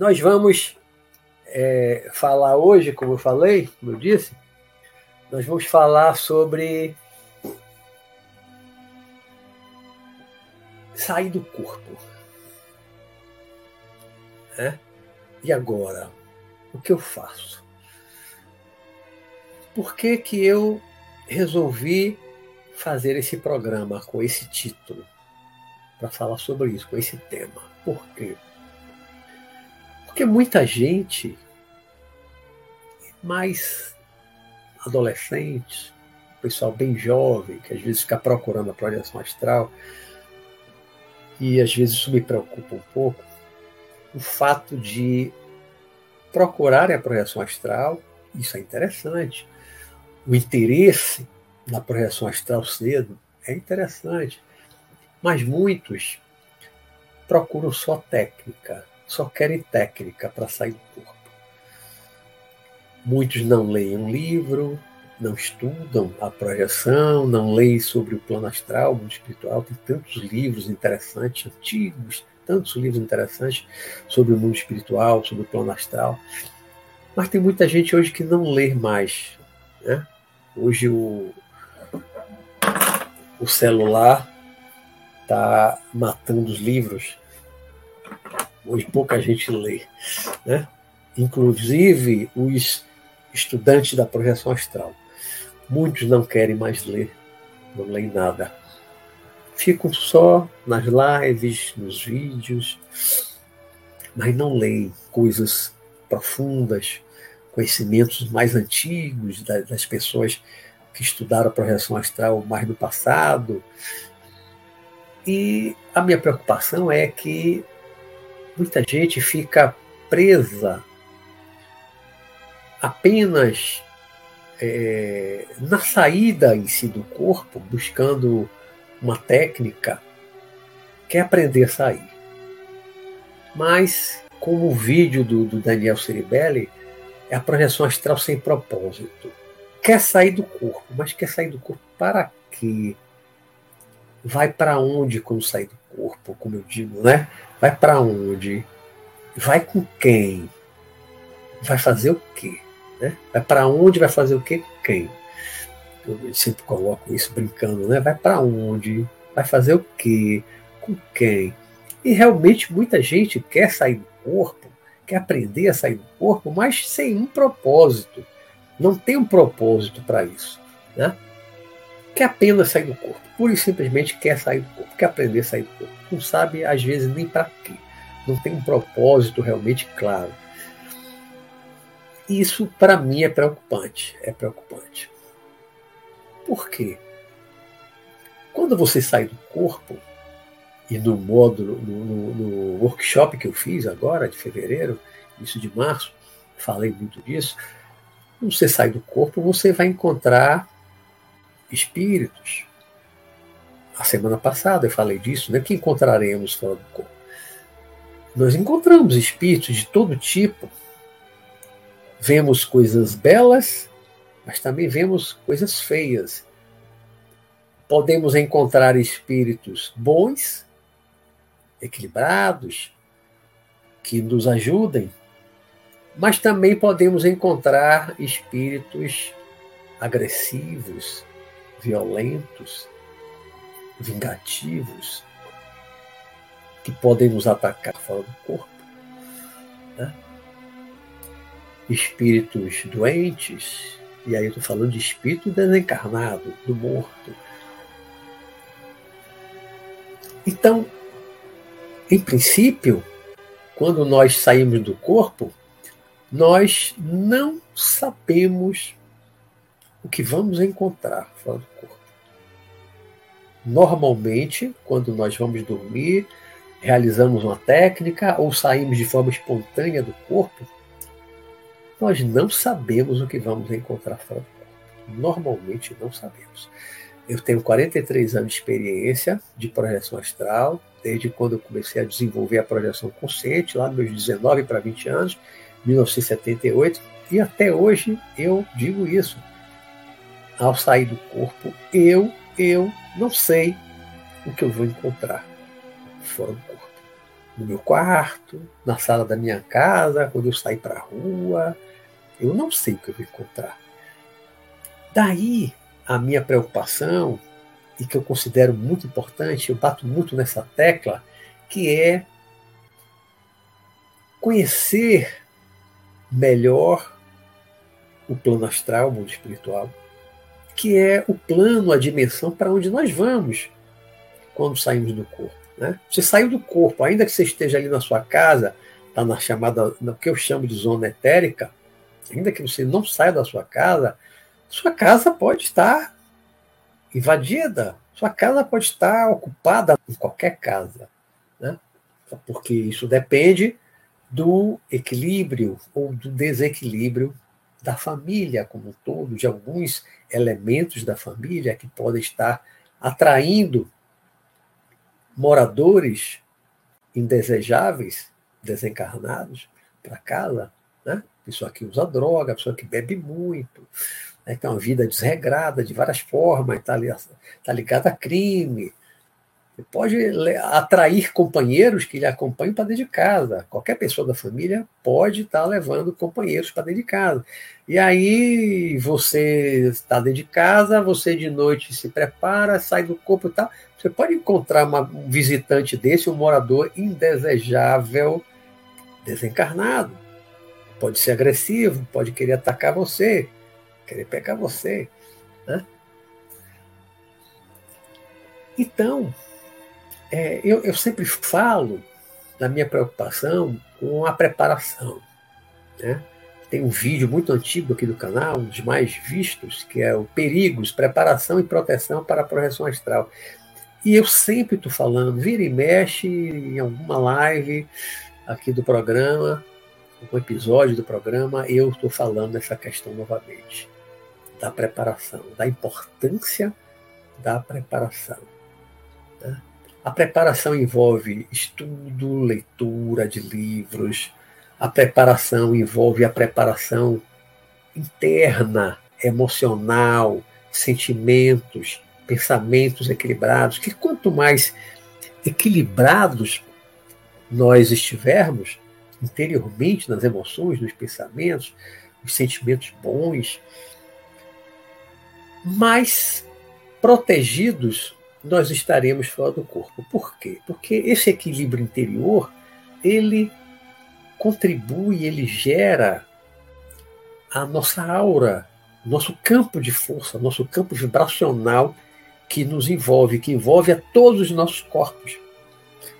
Nós vamos é, falar hoje, como eu falei, como eu disse, nós vamos falar sobre sair do corpo. É? E agora? O que eu faço? Por que, que eu resolvi fazer esse programa com esse título? Para falar sobre isso, com esse tema. Por quê? Porque muita gente, mais adolescentes, pessoal bem jovem, que às vezes fica procurando a projeção astral, e às vezes isso me preocupa um pouco, o fato de procurarem a projeção astral, isso é interessante. O interesse na projeção astral cedo é interessante. Mas muitos procuram só técnica, só querem técnica para sair do corpo. Muitos não leem um livro, não estudam a projeção, não leem sobre o plano astral, o mundo espiritual. Tem tantos livros interessantes, antigos, tantos livros interessantes sobre o mundo espiritual, sobre o plano astral. Mas tem muita gente hoje que não lê mais. Né? Hoje o, o celular está matando os livros hoje pouca gente lê, né? inclusive os estudantes da projeção astral. Muitos não querem mais ler, não leem nada. Ficam só nas lives, nos vídeos, mas não leem coisas profundas, conhecimentos mais antigos das pessoas que estudaram a projeção astral mais no passado. E a minha preocupação é que muita gente fica presa apenas é, na saída em si do corpo, buscando uma técnica, quer aprender a sair. Mas, como o vídeo do, do Daniel Ceribelli, é a projeção astral sem propósito. Quer sair do corpo, mas quer sair do corpo para quê? Vai para onde quando sair do corpo, como eu digo, né? Vai para onde? Vai com quem? Vai fazer o quê? Né? Vai para onde? Vai fazer o quê? Com quem? Eu sempre coloco isso brincando, né? Vai para onde? Vai fazer o quê? Com quem? E realmente muita gente quer sair do corpo, quer aprender a sair do corpo, mas sem um propósito. Não tem um propósito para isso. Né? Quer apenas sair do corpo. Pura e simplesmente quer sair do corpo, quer aprender a sair do corpo não sabe às vezes nem para quê. Não tem um propósito realmente claro. Isso para mim é preocupante, é preocupante. Por quê? Quando você sai do corpo, e no módulo, no, no, no workshop que eu fiz agora, de fevereiro, início de março, falei muito disso. Quando você sai do corpo, você vai encontrar espíritos, a semana passada eu falei disso, né? que encontraremos fora do corpo? Nós encontramos espíritos de todo tipo. Vemos coisas belas, mas também vemos coisas feias. Podemos encontrar espíritos bons, equilibrados, que nos ajudem, mas também podemos encontrar espíritos agressivos, violentos, vingativos que podem nos atacar fora do corpo. Né? Espíritos doentes, e aí eu estou falando de espírito desencarnado, do morto. Então, em princípio, quando nós saímos do corpo, nós não sabemos o que vamos encontrar fora do corpo. Normalmente, quando nós vamos dormir, realizamos uma técnica ou saímos de forma espontânea do corpo, nós não sabemos o que vamos encontrar fora do corpo. Normalmente não sabemos. Eu tenho 43 anos de experiência de projeção astral, desde quando eu comecei a desenvolver a projeção consciente, lá nos meus 19 para 20 anos, 1978, e até hoje eu digo isso. ao sair do corpo, eu, eu não sei o que eu vou encontrar fora do corpo. No meu quarto, na sala da minha casa, quando eu sair para a rua, eu não sei o que eu vou encontrar. Daí a minha preocupação, e que eu considero muito importante, eu bato muito nessa tecla, que é conhecer melhor o plano astral, o mundo espiritual, que é o plano, a dimensão para onde nós vamos quando saímos do corpo. Né? Você saiu do corpo, ainda que você esteja ali na sua casa, está na chamada, no que eu chamo de zona etérica, ainda que você não saia da sua casa, sua casa pode estar invadida, sua casa pode estar ocupada em qualquer casa. Né? Porque isso depende do equilíbrio ou do desequilíbrio da família como um todo, de alguns elementos da família que podem estar atraindo moradores indesejáveis, desencarnados, para casa. Né? Pessoa que usa droga, pessoa que bebe muito, né? tem uma vida desregrada de várias formas, está tá ligada a crime, pode atrair companheiros que lhe acompanhem para dentro de casa. Qualquer pessoa da família pode estar levando companheiros para dentro de casa. E aí você está dentro de casa, você de noite se prepara, sai do corpo e tal. Você pode encontrar uma, um visitante desse, um morador indesejável, desencarnado. Pode ser agressivo, pode querer atacar você, querer pegar você. Né? Então, é, eu, eu sempre falo da minha preocupação com a preparação. Né? Tem um vídeo muito antigo aqui do canal, um dos mais vistos, que é o Perigos, Preparação e Proteção para a Projeção Astral. E eu sempre estou falando, vira e mexe em alguma live aqui do programa, algum episódio do programa, eu estou falando dessa questão novamente, da preparação, da importância da preparação. Né? A preparação envolve estudo, leitura de livros, a preparação envolve a preparação interna, emocional, sentimentos, pensamentos equilibrados, que quanto mais equilibrados nós estivermos interiormente nas emoções, nos pensamentos, nos sentimentos bons, mais protegidos nós estaremos fora do corpo. Por quê? Porque esse equilíbrio interior, ele contribui, ele gera a nossa aura, nosso campo de força, nosso campo vibracional que nos envolve, que envolve a todos os nossos corpos.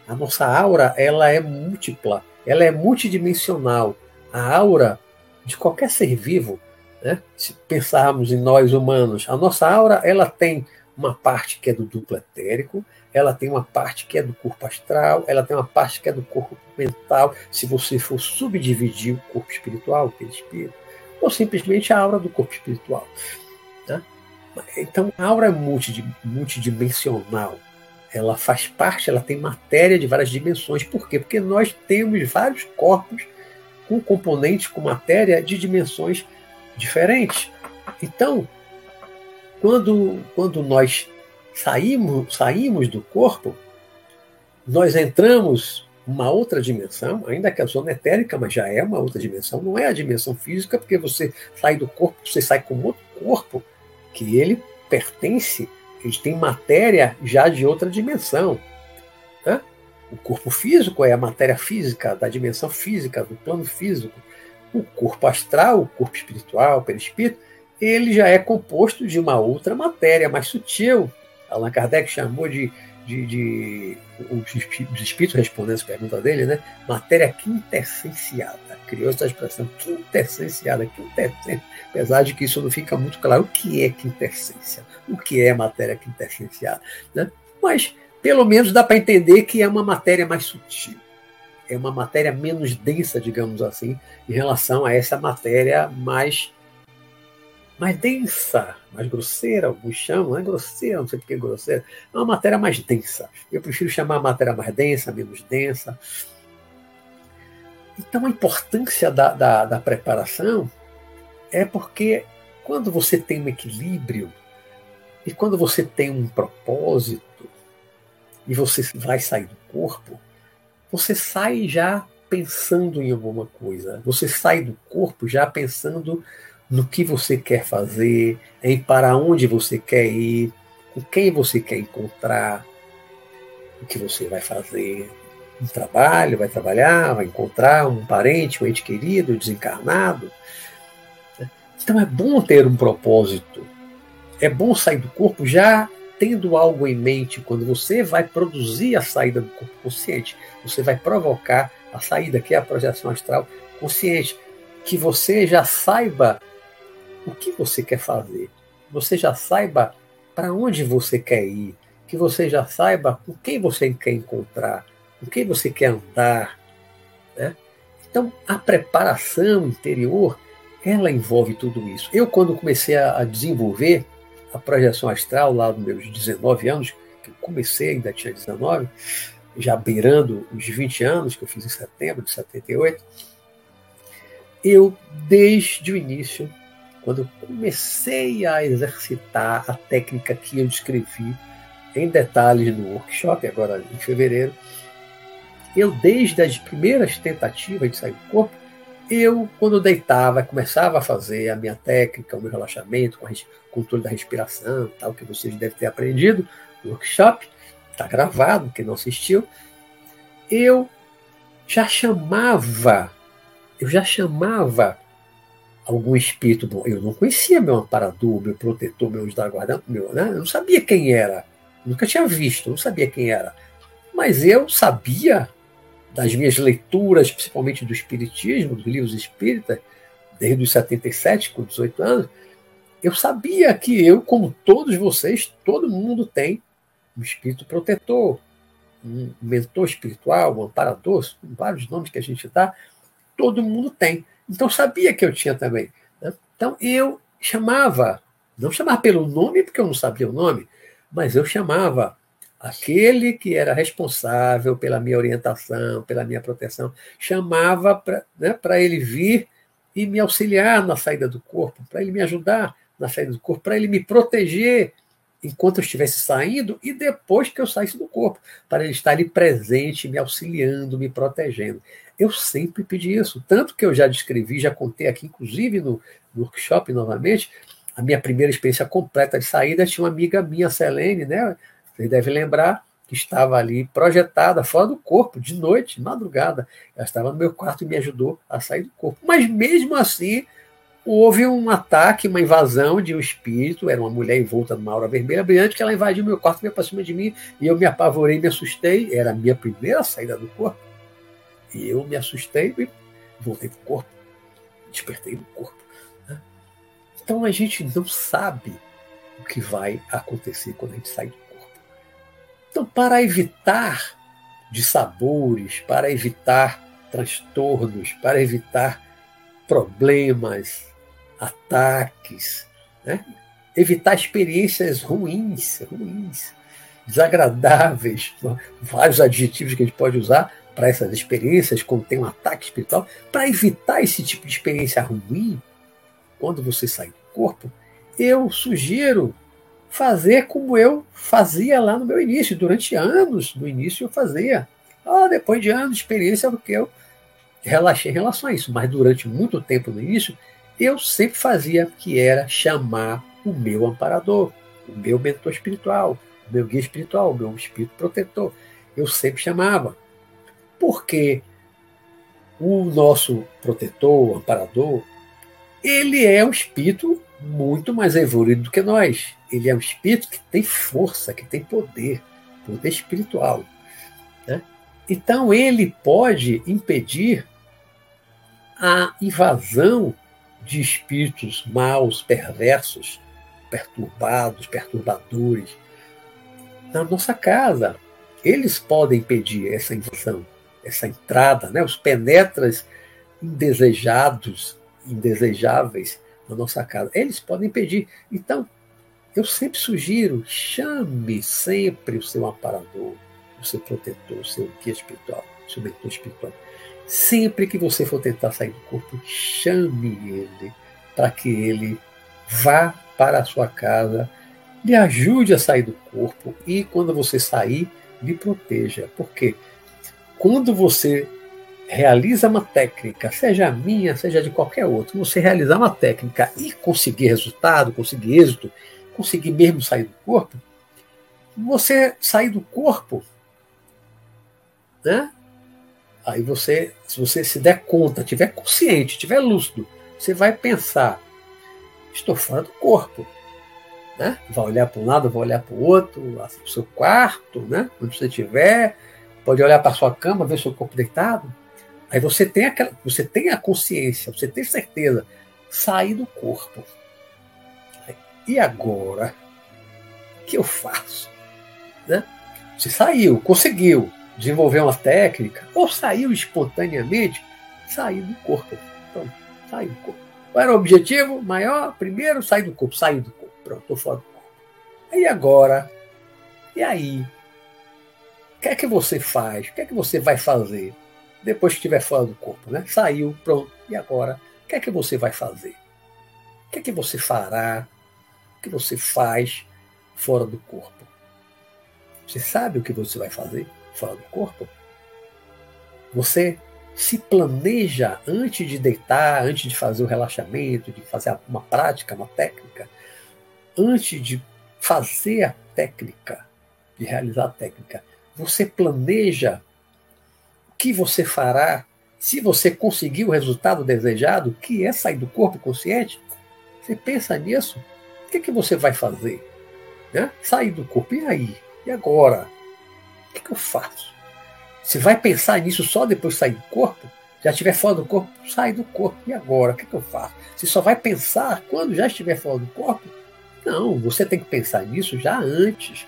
A nossa aura, ela é múltipla, ela é multidimensional. A aura de qualquer ser vivo, né? se pensarmos em nós humanos, a nossa aura, ela tem uma parte que é do duplo etérico, ela tem uma parte que é do corpo astral, ela tem uma parte que é do corpo mental, se você for subdividir o corpo espiritual, o perispírito, ou simplesmente a aura do corpo espiritual. Né? Então, a aura é multidimensional. Ela faz parte, ela tem matéria de várias dimensões. Por quê? Porque nós temos vários corpos com componentes, com matéria de dimensões diferentes. Então, quando, quando nós saímos, saímos do corpo, nós entramos uma outra dimensão, ainda que a zona etérica, mas já é uma outra dimensão, não é a dimensão física, porque você sai do corpo, você sai com outro corpo, que ele pertence, ele tem matéria já de outra dimensão. Né? O corpo físico é a matéria física, da dimensão física, do plano físico. O corpo astral, o corpo espiritual, o perispírito, ele já é composto de uma outra matéria mais sutil. Allan Kardec chamou de, de, de os espíritos respondendo essa pergunta dele, né? Matéria quintessenciada. Criou essa expressão quintessenciada, quintessência. Apesar de que isso não fica muito claro o que é quintessência, o que é matéria quintessenciada, né? Mas pelo menos dá para entender que é uma matéria mais sutil. É uma matéria menos densa, digamos assim, em relação a essa matéria mais mais densa, mais grosseira, alguns chamam, não é grosseira, não sei porque é grosseira, é uma matéria mais densa. Eu prefiro chamar a matéria mais densa, menos densa. Então a importância da, da, da preparação é porque quando você tem um equilíbrio e quando você tem um propósito e você vai sair do corpo, você sai já pensando em alguma coisa. Você sai do corpo já pensando no que você quer fazer, em para onde você quer ir, com quem você quer encontrar, o que você vai fazer. Um trabalho, vai trabalhar, vai encontrar um parente, um ente querido, desencarnado. Então é bom ter um propósito. É bom sair do corpo já tendo algo em mente quando você vai produzir a saída do corpo consciente. Você vai provocar a saída, que é a projeção astral consciente. Que você já saiba o que você quer fazer. Você já saiba para onde você quer ir. Que você já saiba com quem você quer encontrar, com quem você quer andar. Né? Então, a preparação interior, ela envolve tudo isso. Eu, quando comecei a desenvolver a projeção astral, lá nos meus 19 anos, que eu comecei, ainda tinha 19, já beirando os 20 anos, que eu fiz em setembro de 78, eu, desde o início, quando comecei a exercitar a técnica que eu descrevi em detalhes no workshop, agora em fevereiro, eu, desde as primeiras tentativas de sair do corpo, eu, quando deitava, começava a fazer a minha técnica, o meu relaxamento, com o controle da respiração, tal, que vocês devem ter aprendido no workshop, está gravado, quem não assistiu, eu já chamava, eu já chamava algum espírito bom. Eu não conhecia meu amparador, meu protetor, meu da guarda, meu, né? Eu não sabia quem era. Nunca tinha visto, não sabia quem era. Mas eu sabia das minhas leituras, principalmente do Espiritismo, dos livros espíritas, desde os 77, com 18 anos, eu sabia que eu, como todos vocês, todo mundo tem um espírito protetor, um mentor espiritual, um amparador, vários nomes que a gente dá, todo mundo tem. Então sabia que eu tinha também. Né? Então eu chamava, não chamava pelo nome, porque eu não sabia o nome, mas eu chamava aquele que era responsável pela minha orientação, pela minha proteção, chamava para né, ele vir e me auxiliar na saída do corpo, para ele me ajudar na saída do corpo, para ele me proteger enquanto eu estivesse saindo e depois que eu saísse do corpo, para ele estar ali presente, me auxiliando, me protegendo. Eu sempre pedi isso, tanto que eu já descrevi, já contei aqui, inclusive no, no workshop novamente, a minha primeira experiência completa de saída tinha uma amiga minha, Selene, né? Vocês devem lembrar que estava ali projetada fora do corpo, de noite, madrugada. Ela estava no meu quarto e me ajudou a sair do corpo. Mas mesmo assim, houve um ataque, uma invasão de um espírito, era uma mulher envolta numa aura vermelha brilhante, que ela invadiu meu quarto, veio para cima de mim, e eu me apavorei, me assustei, era a minha primeira saída do corpo. E eu me assustei e voltei para o corpo, despertei no corpo. Né? Então a gente não sabe o que vai acontecer quando a gente sai do corpo. Então, para evitar dissabores, para evitar transtornos, para evitar problemas, ataques, né? evitar experiências ruins, ruins, desagradáveis, vários adjetivos que a gente pode usar para essas experiências, quando tem um ataque espiritual, para evitar esse tipo de experiência ruim, quando você sai do corpo, eu sugiro fazer como eu fazia lá no meu início, durante anos, no início eu fazia. Ah, depois de anos de experiência, porque eu relaxei em relação a isso, mas durante muito tempo no início, eu sempre fazia que era chamar o meu amparador, o meu mentor espiritual, o meu guia espiritual, o meu espírito protetor. Eu sempre chamava. Porque o nosso protetor, amparador, ele é um espírito muito mais evoluído do que nós. Ele é um espírito que tem força, que tem poder, poder espiritual. Né? Então ele pode impedir a invasão de espíritos maus, perversos, perturbados, perturbadores na nossa casa. Eles podem impedir essa invasão essa entrada, né, os penetras indesejados, indesejáveis na nossa casa. Eles podem pedir. Então, eu sempre sugiro, chame sempre o seu amparador, o seu protetor, o seu guia espiritual, o seu mentor espiritual. Sempre que você for tentar sair do corpo, chame ele para que ele vá para a sua casa, lhe ajude a sair do corpo e quando você sair, lhe proteja. Porque quando você realiza uma técnica, seja minha, seja de qualquer outro, você realizar uma técnica e conseguir resultado, conseguir êxito, conseguir mesmo sair do corpo, você sair do corpo, né? Aí você, se você se der conta, tiver consciente, tiver lúcido, você vai pensar: estou fora do corpo. Né? Vai olhar para um lado, vai olhar para o outro, para o seu quarto, né? onde você estiver, pode olhar para sua cama, ver seu corpo deitado. Aí você tem aquela, você tem a consciência, você tem certeza, sair do corpo. E agora, o que eu faço? Né? Você saiu, conseguiu desenvolver uma técnica, ou saiu espontaneamente, saiu do corpo. Pronto, saiu do corpo. Qual era o objetivo maior? Primeiro, sair do corpo, sair do corpo. Pronto, estou fora do corpo. E agora? E aí? O que é que você faz? O que é que você vai fazer depois que estiver fora do corpo? Né? Saiu, pronto. E agora? O que é que você vai fazer? O que é que você fará? O que você faz fora do corpo? Você sabe o que você vai fazer fora do corpo? Você se planeja antes de deitar, antes de fazer o relaxamento, de fazer uma prática, uma técnica, antes de fazer a técnica, de realizar a técnica, você planeja que você fará se você conseguir o resultado desejado, que é sair do corpo consciente. Você pensa nisso? O que, é que você vai fazer? Né? Sair do corpo, e aí? E agora? O que, é que eu faço? Você vai pensar nisso só depois de sair do corpo? Já estiver fora do corpo, sai do corpo. E agora? O que, é que eu faço? Você só vai pensar quando já estiver fora do corpo? Não, você tem que pensar nisso já antes.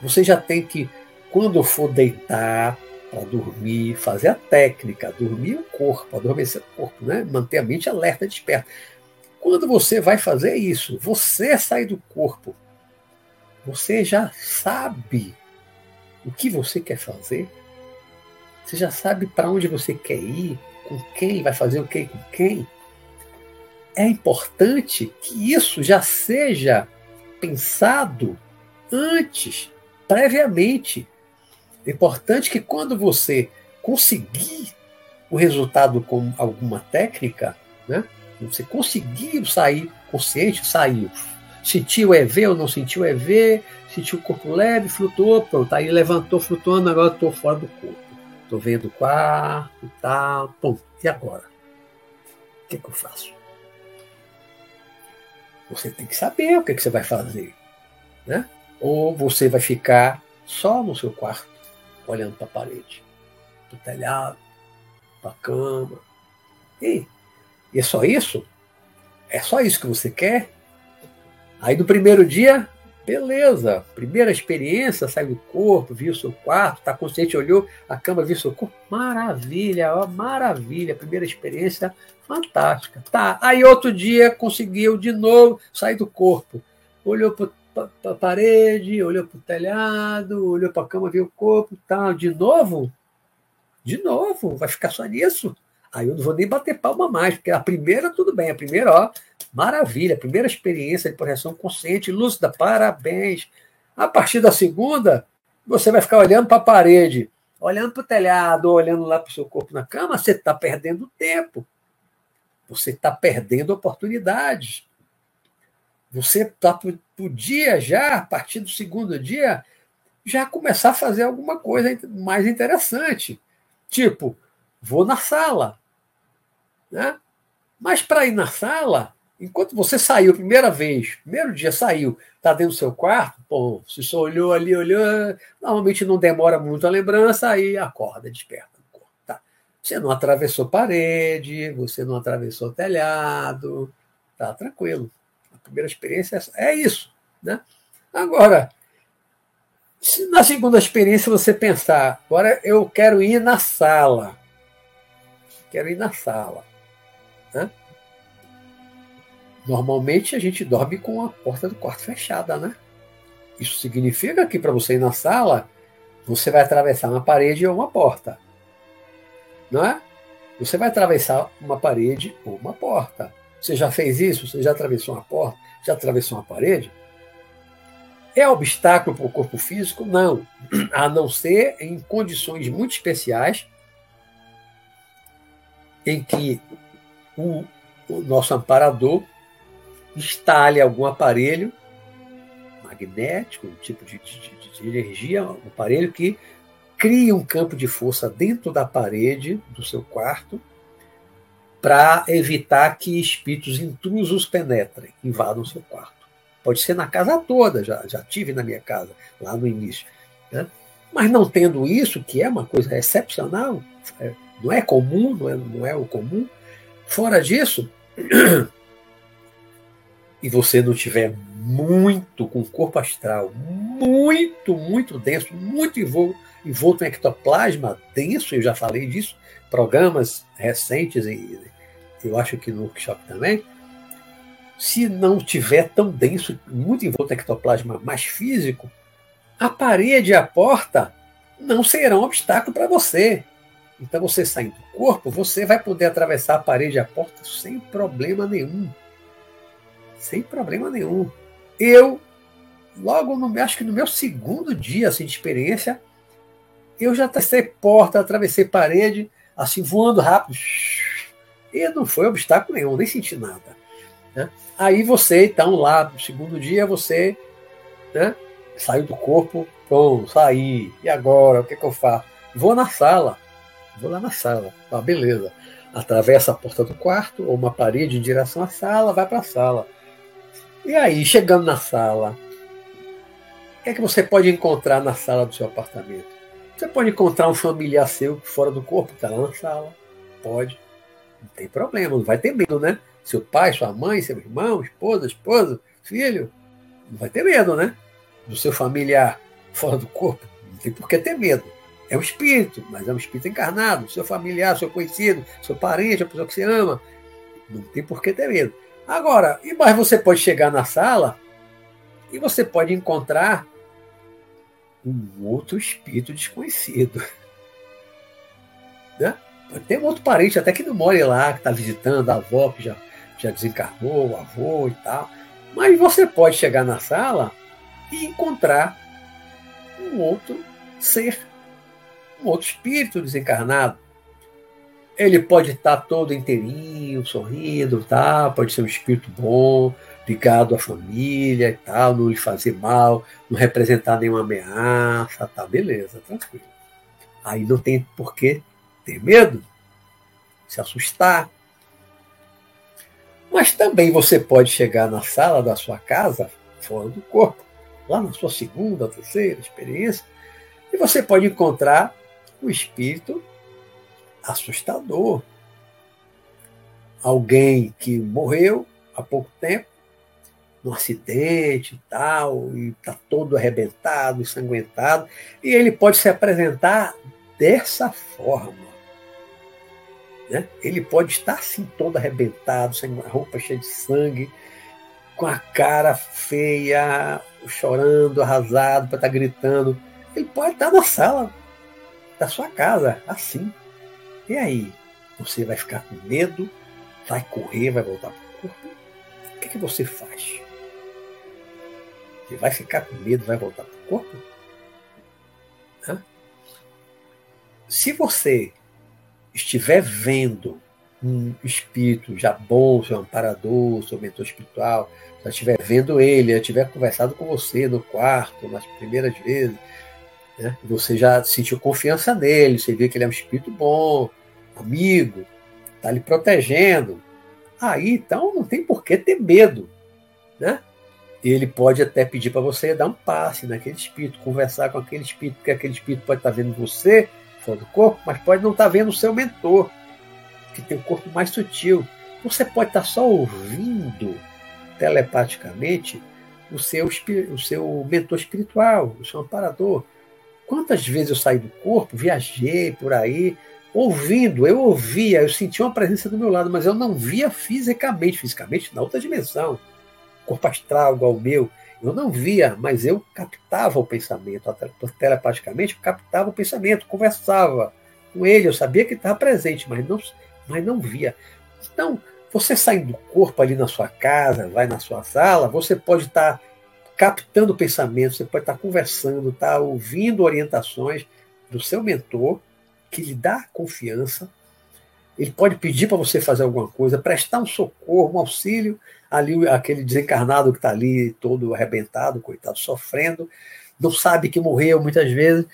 Você já tem que, quando for deitar para dormir, fazer a técnica, dormir o corpo, adormecer o corpo, né? manter a mente alerta, desperta. Quando você vai fazer isso, você sai do corpo, você já sabe o que você quer fazer, você já sabe para onde você quer ir, com quem vai fazer o que com quem. É importante que isso já seja pensado antes, previamente. É importante que quando você conseguir o resultado com alguma técnica, né? Você conseguiu sair consciente, saiu. Sentiu EV ou não sentiu EV, sentiu o corpo leve, flutuou, pronto. Aí levantou flutuando, agora estou fora do corpo. Estou vendo o quarto, tal, pum. E agora? O que, é que eu faço? Você tem que saber o que, é que você vai fazer. Né? Ou você vai ficar só no seu quarto, olhando para a parede, para o telhado, para a cama. E, e é só isso? É só isso que você quer? Aí no primeiro dia, Beleza, primeira experiência, sai do corpo, viu o seu quarto, está consciente, olhou a cama, viu o seu corpo. Maravilha, ó, maravilha, primeira experiência fantástica. Tá, aí outro dia conseguiu de novo sair do corpo. Olhou para a parede, olhou para o telhado, olhou para a cama, viu o corpo, tá, de novo? De novo, vai ficar só nisso? Aí eu não vou nem bater palma mais, porque a primeira, tudo bem, a primeira, ó, maravilha, a primeira experiência de projeção consciente, lúcida, parabéns. A partir da segunda, você vai ficar olhando para a parede, olhando para o telhado, olhando lá para o seu corpo na cama, você está perdendo tempo. Você está perdendo oportunidades. Você tá, podia já, a partir do segundo dia, já começar a fazer alguma coisa mais interessante. Tipo, vou na sala. Né? Mas para ir na sala, enquanto você saiu a primeira vez, primeiro dia saiu, está dentro do seu quarto, pô, se só olhou ali, olhou, normalmente não demora muito a lembrança, aí acorda, desperta. Tá. Você não atravessou parede, você não atravessou telhado, tá tranquilo. Primeira experiência é isso. Né? Agora, se na segunda experiência você pensar, agora eu quero ir na sala, quero ir na sala. Né? Normalmente a gente dorme com a porta do quarto fechada, né? Isso significa que para você ir na sala, você vai atravessar uma parede ou uma porta. Não é? Você vai atravessar uma parede ou uma porta. Você já fez isso? Você já atravessou uma porta? Já atravessou uma parede? É obstáculo para o corpo físico? Não. A não ser em condições muito especiais, em que o, o nosso amparador instale algum aparelho magnético, um tipo de, de, de energia, um aparelho que cria um campo de força dentro da parede do seu quarto para evitar que espíritos intrusos penetrem, invadam o seu quarto. Pode ser na casa toda, já, já tive na minha casa, lá no início. Né? Mas não tendo isso, que é uma coisa excepcional, é, não é comum, não é, não é o comum, fora disso, e você não tiver muito com corpo astral, muito, muito denso, muito envolto, envolto em ectoplasma denso, eu já falei disso, programas recentes, e eu acho que no workshop também, se não tiver tão denso, muito envolto em ectoplasma mais físico, a parede e a porta não serão obstáculo para você. Então, você saindo do corpo, você vai poder atravessar a parede e a porta sem problema nenhum. Sem problema nenhum. Eu, logo no acho que no meu segundo dia assim, de experiência, eu já atravessei porta, atravessei parede, assim, voando rápido. E não foi obstáculo nenhum, nem senti nada. Né? Aí você, então, lá no segundo dia, você né, saiu do corpo, pô, saí, e agora? O que, que eu faço? Vou na sala. Vou lá na sala. Ah, beleza. Atravessa a porta do quarto, ou uma parede em direção à sala, vai para a sala. E aí, chegando na sala, o que é que você pode encontrar na sala do seu apartamento? Você pode encontrar um familiar seu fora do corpo, está lá na sala. Pode. Não tem problema, não vai ter medo, né? Seu pai, sua mãe, seu irmão, esposa, esposa, filho. Não vai ter medo, né? Do seu familiar fora do corpo. Não tem por que ter medo. É um espírito, mas é um espírito encarnado. Seu familiar, seu conhecido, seu parente, a pessoa que você ama. Não tem por que ter medo. Agora, e mais você pode chegar na sala e você pode encontrar um outro espírito desconhecido. Né? Ter um outro parente, até que não more lá, que está visitando a avó que já, já desencarnou, o avô e tal. Mas você pode chegar na sala e encontrar um outro ser, um outro espírito desencarnado ele pode estar todo inteirinho, sorrindo, tá? pode ser um espírito bom, ligado à família e tal, não lhe fazer mal, não representar nenhuma ameaça, tá? Beleza, tranquilo. Aí não tem por que ter medo, se assustar. Mas também você pode chegar na sala da sua casa, fora do corpo, lá na sua segunda, terceira experiência, e você pode encontrar o espírito assustador. Alguém que morreu há pouco tempo, num acidente e tal, e está todo arrebentado, ensanguentado, e ele pode se apresentar dessa forma. Né? Ele pode estar assim todo arrebentado, sem uma roupa cheia de sangue, com a cara feia, chorando, arrasado, para estar tá gritando. Ele pode estar na sala da sua casa, assim. E aí? Você vai ficar com medo? Vai correr, vai voltar para o corpo? O que, é que você faz? Você vai ficar com medo, vai voltar para o corpo? Hã? Se você estiver vendo um espírito já bom, seu amparador, seu mentor espiritual, já estiver vendo ele, já tiver conversado com você no quarto, nas primeiras vezes, né? você já sentiu confiança nele, você vê que ele é um espírito bom, amigo, está lhe protegendo. Aí então não tem por que ter medo. Né? Ele pode até pedir para você dar um passe naquele espírito, conversar com aquele espírito, porque aquele espírito pode estar tá vendo você fora do corpo, mas pode não estar tá vendo o seu mentor, que tem um corpo mais sutil. Você pode estar tá só ouvindo telepaticamente o seu, o seu mentor espiritual, o seu amparador. Quantas vezes eu saí do corpo, viajei por aí, ouvindo, eu ouvia, eu sentia uma presença do meu lado, mas eu não via fisicamente, fisicamente na outra dimensão, corpo astral igual o meu, eu não via, mas eu captava o pensamento, telepaticamente eu captava o pensamento, conversava com ele, eu sabia que estava presente, mas não, mas não via. Então, Você saindo do corpo ali na sua casa, vai na sua sala, você pode estar tá captando pensamentos, você pode estar tá conversando, estar tá ouvindo orientações do seu mentor, que lhe dá confiança. Ele pode pedir para você fazer alguma coisa, prestar um socorro, um auxílio, ali aquele desencarnado que está ali todo arrebentado, coitado, sofrendo, não sabe que morreu muitas vezes.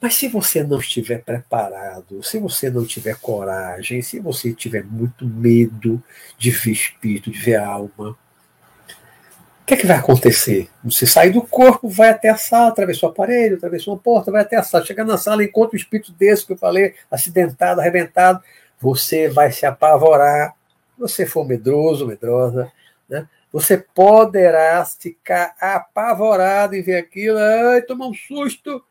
Mas se você não estiver preparado, se você não tiver coragem, se você tiver muito medo de ver espírito, de ver alma, o que, é que vai acontecer? Você sai do corpo, vai até a sala, atravessou o aparelho, atravessou uma porta, vai até a sala, chega na sala, encontra um espírito desse que eu falei, acidentado, arrebentado, você vai se apavorar. Você for medroso, medrosa, né? você poderá ficar apavorado em ver aquilo, ai, tomar um susto,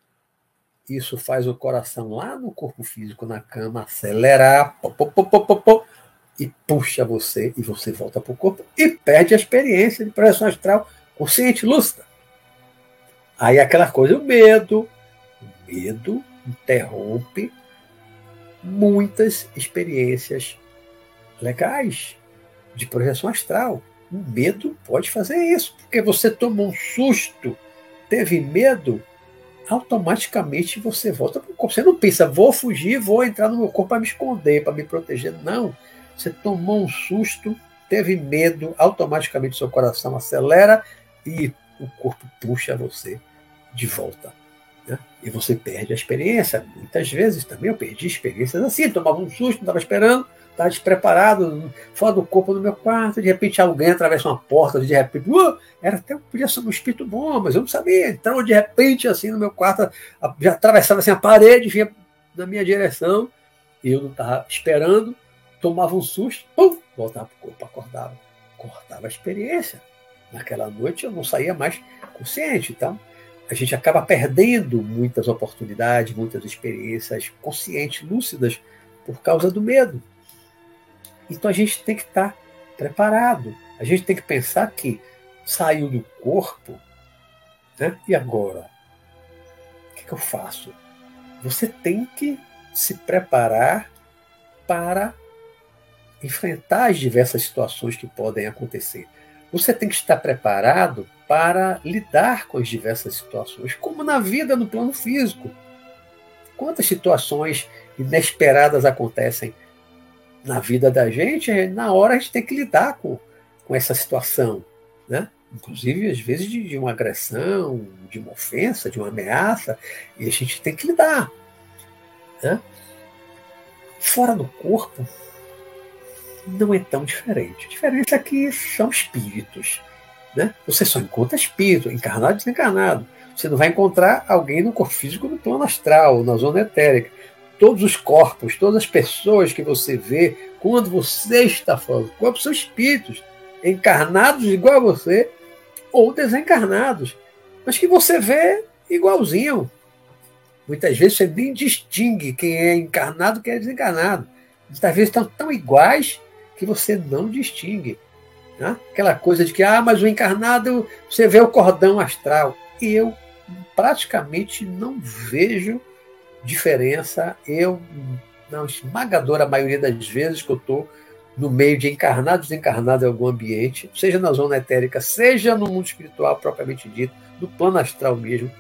isso faz o coração lá no corpo físico, na cama, acelerar pô, e puxa você, e você volta para o corpo e perde a experiência de projeção astral consciente, lúcida. Aí aquela coisa, o medo. O medo interrompe muitas experiências legais de projeção astral. O medo pode fazer isso, porque você tomou um susto, teve medo, automaticamente você volta para o corpo. Você não pensa, vou fugir, vou entrar no meu corpo para me esconder, para me proteger. Não. Você tomou um susto, teve medo, automaticamente seu coração acelera e o corpo puxa você de volta. Né? E você perde a experiência. Muitas vezes também eu perdi experiências assim, tomava um susto, não estava esperando estava despreparado, fora do corpo no meu quarto, de repente alguém atravessa uma porta, de repente, uh, era até podia ser um espírito bom, mas eu não sabia. Então, de repente, assim, no meu quarto, já atravessava assim, a parede, vinha na minha direção, e eu não estava esperando, tomava um susto, pum, voltava para o corpo, acordava, cortava a experiência. Naquela noite eu não saía mais consciente, então a gente acaba perdendo muitas oportunidades, muitas experiências conscientes, lúcidas, por causa do medo. Então a gente tem que estar preparado. A gente tem que pensar que saiu do corpo, né? e agora? O que, que eu faço? Você tem que se preparar para enfrentar as diversas situações que podem acontecer. Você tem que estar preparado para lidar com as diversas situações, como na vida no plano físico. Quantas situações inesperadas acontecem na vida da gente, na hora a gente tem que lidar com, com essa situação, né? Inclusive, às vezes, de, de uma agressão, de uma ofensa, de uma ameaça, e a gente tem que lidar. Né? Fora do corpo, não é tão diferente. A diferença é que são espíritos. Né? Você só encontra espírito, encarnado e desencarnado. Você não vai encontrar alguém no corpo físico no plano astral, na zona etérica todos os corpos, todas as pessoas que você vê, quando você está falando, corpo são espíritos, encarnados igual a você, ou desencarnados, mas que você vê igualzinho. Muitas vezes você nem distingue quem é encarnado e quem é desencarnado. Muitas vezes estão tão iguais que você não distingue. Né? Aquela coisa de que, ah, mas o encarnado, você vê o cordão astral. E eu praticamente não vejo diferença. Eu, na esmagadora maioria das vezes que eu estou no meio de encarnado e em algum ambiente, seja na zona etérica, seja no mundo espiritual propriamente dito, no plano astral mesmo,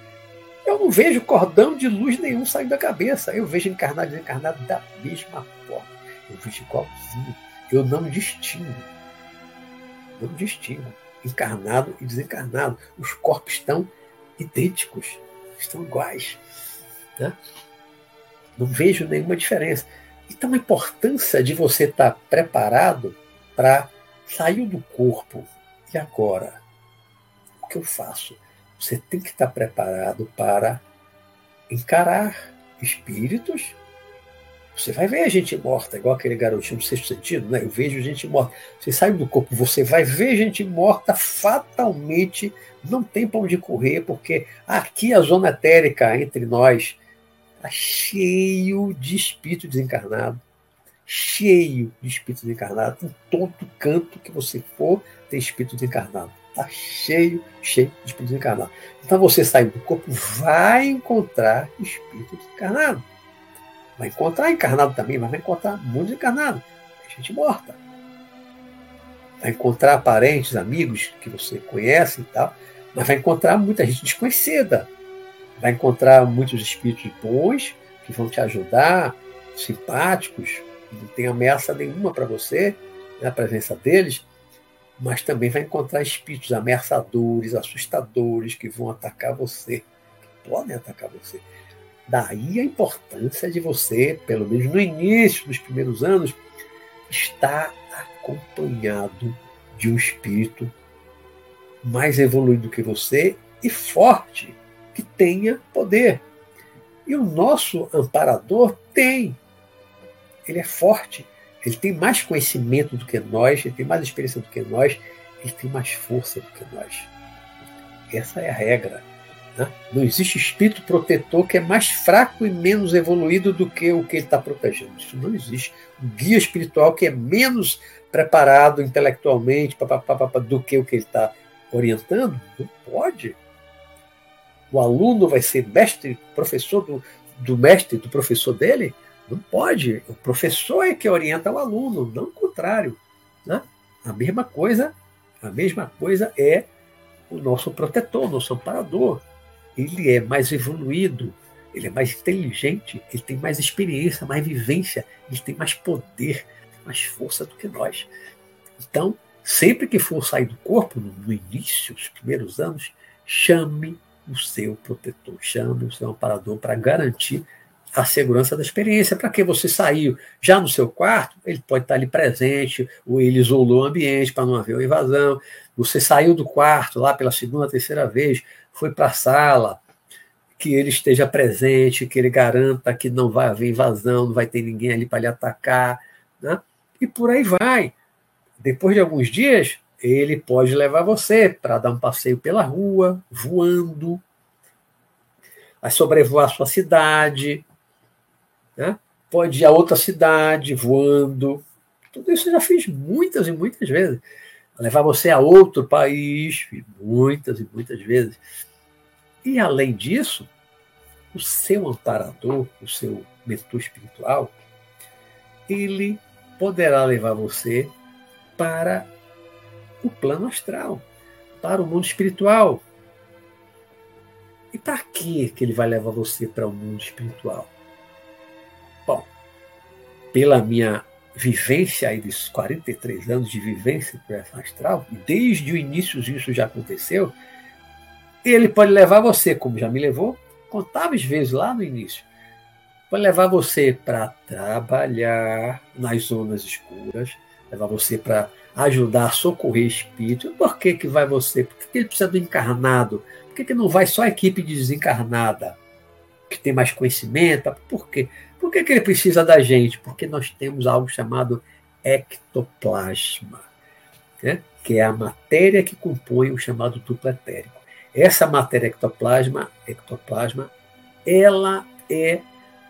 eu não vejo cordão de luz nenhum saindo da cabeça. Eu vejo encarnado e desencarnado da mesma forma. Eu vejo igualzinho. Eu não distingo. Não distingo. Encarnado e desencarnado. Os corpos estão idênticos. Estão iguais. Né? Não vejo nenhuma diferença. Então, a importância de você estar preparado para sair do corpo. E agora? O que eu faço? Você tem que estar preparado para encarar espíritos. Você vai ver a gente morta, igual aquele garotinho do sexto sentido, né? Eu vejo gente morta. Você sai do corpo, você vai ver gente morta fatalmente, não tem para onde correr, porque aqui a zona etérica entre nós Está cheio de espírito desencarnado. Cheio de espírito desencarnado. Em todo canto que você for, tem espírito desencarnado. Está cheio, cheio de espírito desencarnado. Então você sai do corpo, vai encontrar espírito desencarnado. Vai encontrar encarnado também, mas vai encontrar muito desencarnado. É gente morta. vai encontrar parentes, amigos que você conhece e tal, mas vai encontrar muita gente desconhecida. Vai encontrar muitos espíritos bons que vão te ajudar, simpáticos, não tem ameaça nenhuma para você, na né, presença deles, mas também vai encontrar espíritos ameaçadores, assustadores, que vão atacar você, que podem atacar você. Daí a importância de você, pelo menos no início dos primeiros anos, estar acompanhado de um espírito mais evoluído que você e forte, que tenha poder. E o nosso amparador tem. Ele é forte, ele tem mais conhecimento do que nós, ele tem mais experiência do que nós, ele tem mais força do que nós. Essa é a regra. Né? Não existe espírito protetor que é mais fraco e menos evoluído do que o que ele está protegendo. Isso não existe. Um guia espiritual que é menos preparado intelectualmente do que o que ele está orientando, não pode. O aluno vai ser mestre, professor do, do mestre, do professor dele? Não pode. O professor é que orienta o aluno, não o contrário. Né? A mesma coisa, a mesma coisa é o nosso protetor, o nosso amparador. Ele é mais evoluído, ele é mais inteligente, ele tem mais experiência, mais vivência, ele tem mais poder, mais força do que nós. Então, sempre que for sair do corpo, no início, os primeiros anos, chame o seu protetor, chame o seu amparador para garantir a segurança da experiência. Para que você saiu já no seu quarto, ele pode estar ali presente, ou ele isolou o ambiente para não haver uma invasão. Você saiu do quarto lá pela segunda, terceira vez, foi para a sala, que ele esteja presente, que ele garanta que não vai haver invasão, não vai ter ninguém ali para lhe atacar, né? e por aí vai. Depois de alguns dias, ele pode levar você para dar um passeio pela rua, voando, a sobrevoar a sua cidade, né? pode ir a outra cidade voando. Tudo isso eu já fiz muitas e muitas vezes. Levar você a outro país, muitas e muitas vezes. E além disso, o seu amparador, o seu mentor espiritual, ele poderá levar você para o plano astral, para o mundo espiritual. E para que que ele vai levar você para o mundo espiritual? Bom, pela minha vivência aí dos 43 anos de vivência com essa astral, e desde o início isso já aconteceu, ele pode levar você, como já me levou, contáveis vezes lá no início, pode levar você para trabalhar nas zonas escuras, levar você para ajudar socorrer espírito. Por que, que vai você? Por que ele precisa do encarnado? Por que, que não vai só a equipe desencarnada, que tem mais conhecimento? Por quê? Por que, que ele precisa da gente? Porque nós temos algo chamado ectoplasma, né? que é a matéria que compõe o chamado duplo etérico. Essa matéria ectoplasma, ectoplasma, ela é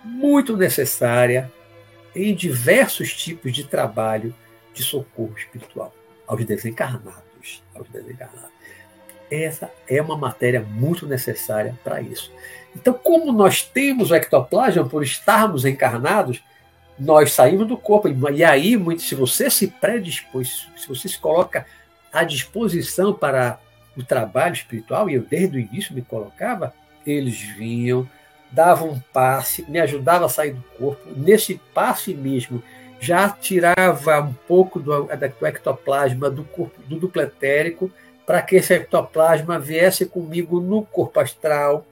muito necessária em diversos tipos de trabalho de socorro espiritual aos desencarnados, aos desencarnados. Essa é uma matéria muito necessária para isso. Então, como nós temos o ectoplasma por estarmos encarnados, nós saímos do corpo. E aí, se você se predispôs, se você se coloca à disposição para o trabalho espiritual, e eu desde o início me colocava, eles vinham, davam um passe, me ajudavam a sair do corpo. Nesse passe mesmo, já tirava um pouco do, do ectoplasma do corpo do dupletérico para que esse ectoplasma viesse comigo no corpo astral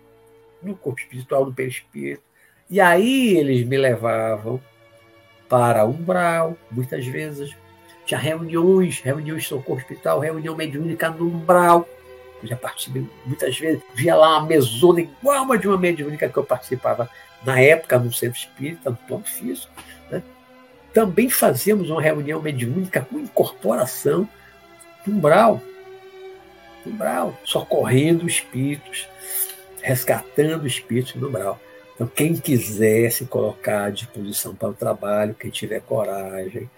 no corpo espiritual do perispírito. E aí eles me levavam para umbral, muitas vezes. Tinha reuniões, reuniões de socorro espiritual, reunião mediúnica no umbral. Eu já participei muitas vezes. Via lá uma mesona igual a de uma mediúnica que eu participava na época no centro espírita, no plano físico. Né? Também fazíamos uma reunião mediúnica com incorporação umbral. Umbral, socorrendo espíritos resgatando espíritos do umbral. Então, quem quiser se colocar à disposição para o trabalho, quem tiver coragem,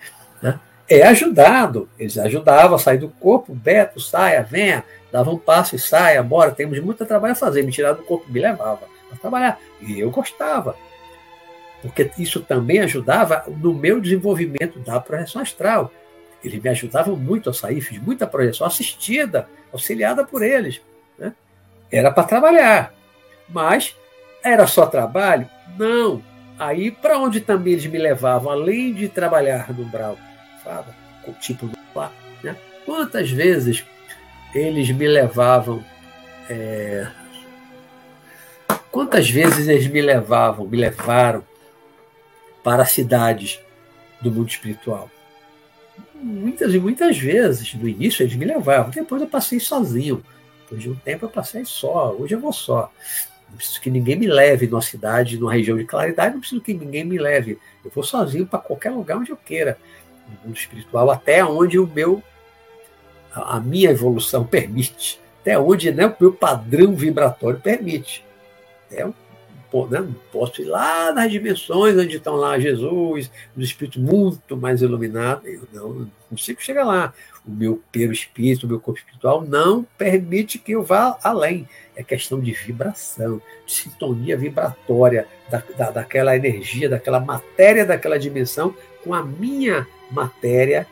né, é ajudado. Eles ajudavam a sair do corpo, Beto, saia, venha, dava um passo e saia, bora, temos muito trabalho a fazer. Me tirava do corpo, me levava para trabalhar. E eu gostava, porque isso também ajudava no meu desenvolvimento da projeção astral. Eles me ajudavam muito a sair, fiz muita projeção assistida, auxiliada por eles. Era para trabalhar, mas era só trabalho? Não. Aí, para onde também eles me levavam, além de trabalhar no Brau, sabe? tipo lá, né? Quantas vezes eles me levavam. É... Quantas vezes eles me levavam, me levaram para cidades do mundo espiritual? Muitas e muitas vezes. No início eles me levavam, depois eu passei sozinho. Depois de um tempo eu passei só, hoje eu vou só. Não preciso que ninguém me leve numa cidade, numa região de claridade, não preciso que ninguém me leve. Eu vou sozinho para qualquer lugar onde eu queira. No mundo espiritual, até onde o meu a minha evolução permite, até onde né, o meu padrão vibratório permite. É um né? Posso ir lá nas dimensões onde estão lá Jesus, os espíritos muito mais iluminados. Eu não, não consigo chegar lá. O meu perispírito, o meu corpo espiritual não permite que eu vá além. É questão de vibração, de sintonia vibratória da, da, daquela energia, daquela matéria daquela dimensão com a minha matéria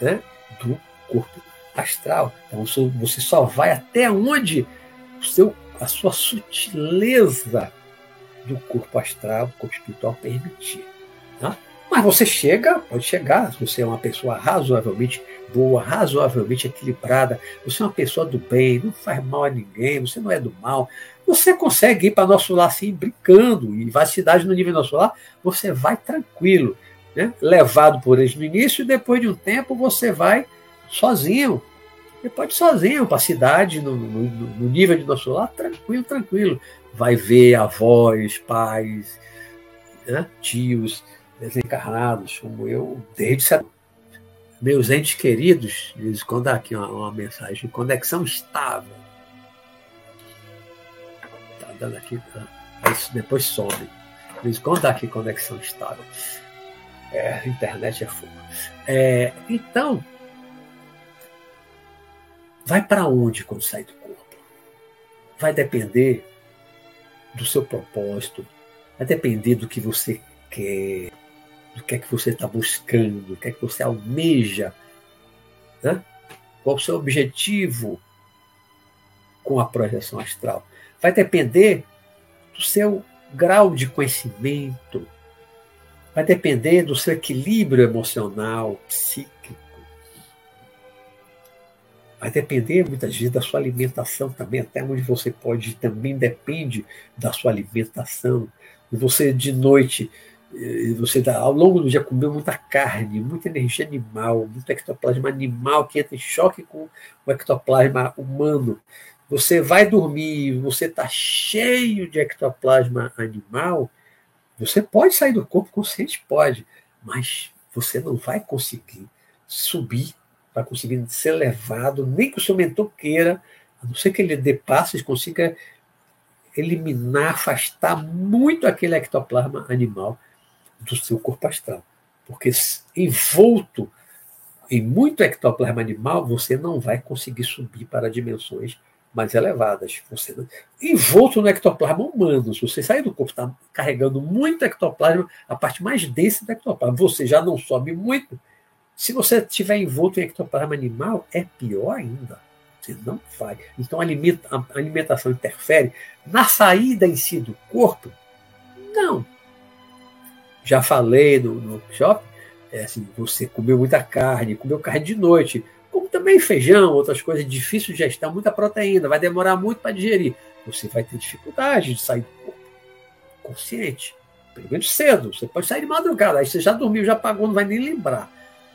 né, do corpo astral. Então você só vai até onde o seu a sua sutileza do corpo astral, do corpo espiritual permitir. Tá? Mas você chega, pode chegar, você é uma pessoa razoavelmente boa, razoavelmente equilibrada, você é uma pessoa do bem, não faz mal a ninguém, você não é do mal, você consegue ir para nosso lar assim, brincando, e vacidade no nível nosso lar, você vai tranquilo, né? levado por eles no início, e depois de um tempo você vai sozinho, ele pode ir sozinho para a cidade, no, no, no, nível de nosso lar, tranquilo, tranquilo. Vai ver avós, pais, né, tios desencarnados, como eu, desde meus entes queridos, de vez quando aqui uma, uma mensagem, conexão estável. Tá dando aqui, tá? depois some. De vez quando aqui conexão estável. É, a internet é fogo. É, então, vai para onde quando sai do corpo? Vai depender do seu propósito, vai depender do que você quer, do que é que você está buscando, do que é que você almeja, né? qual o seu objetivo com a projeção astral. Vai depender do seu grau de conhecimento, vai depender do seu equilíbrio emocional, psíquico Vai depender muitas vezes da sua alimentação também, até onde você pode ir também depende da sua alimentação. E você de noite, eh, você ao longo do dia comeu muita carne, muita energia animal, muito ectoplasma animal que entra em choque com o ectoplasma humano. Você vai dormir, você está cheio de ectoplasma animal, você pode sair do corpo consciente, pode, mas você não vai conseguir subir para conseguir ser levado, nem que o seu mentor queira, a não ser que ele dê passos, consiga eliminar, afastar muito aquele ectoplasma animal do seu corpo astral. Porque envolto em muito ectoplasma animal, você não vai conseguir subir para dimensões mais elevadas. Você não... Envolto no ectoplasma humano, se você sair do corpo, está carregando muito ectoplasma, a parte mais densa do ectoplasma, você já não sobe muito, se você estiver envolto em ectoplasma animal, é pior ainda. Você não vai. Então a alimentação interfere na saída em si do corpo? Não. Já falei no, no shopping, é assim, você comeu muita carne, comeu carne de noite, como também feijão, outras coisas, difícil de gestão, muita proteína, vai demorar muito para digerir. Você vai ter dificuldade de sair do corpo. Consciente. Pelo menos cedo. Você pode sair de madrugada, aí você já dormiu, já pagou, não vai nem lembrar.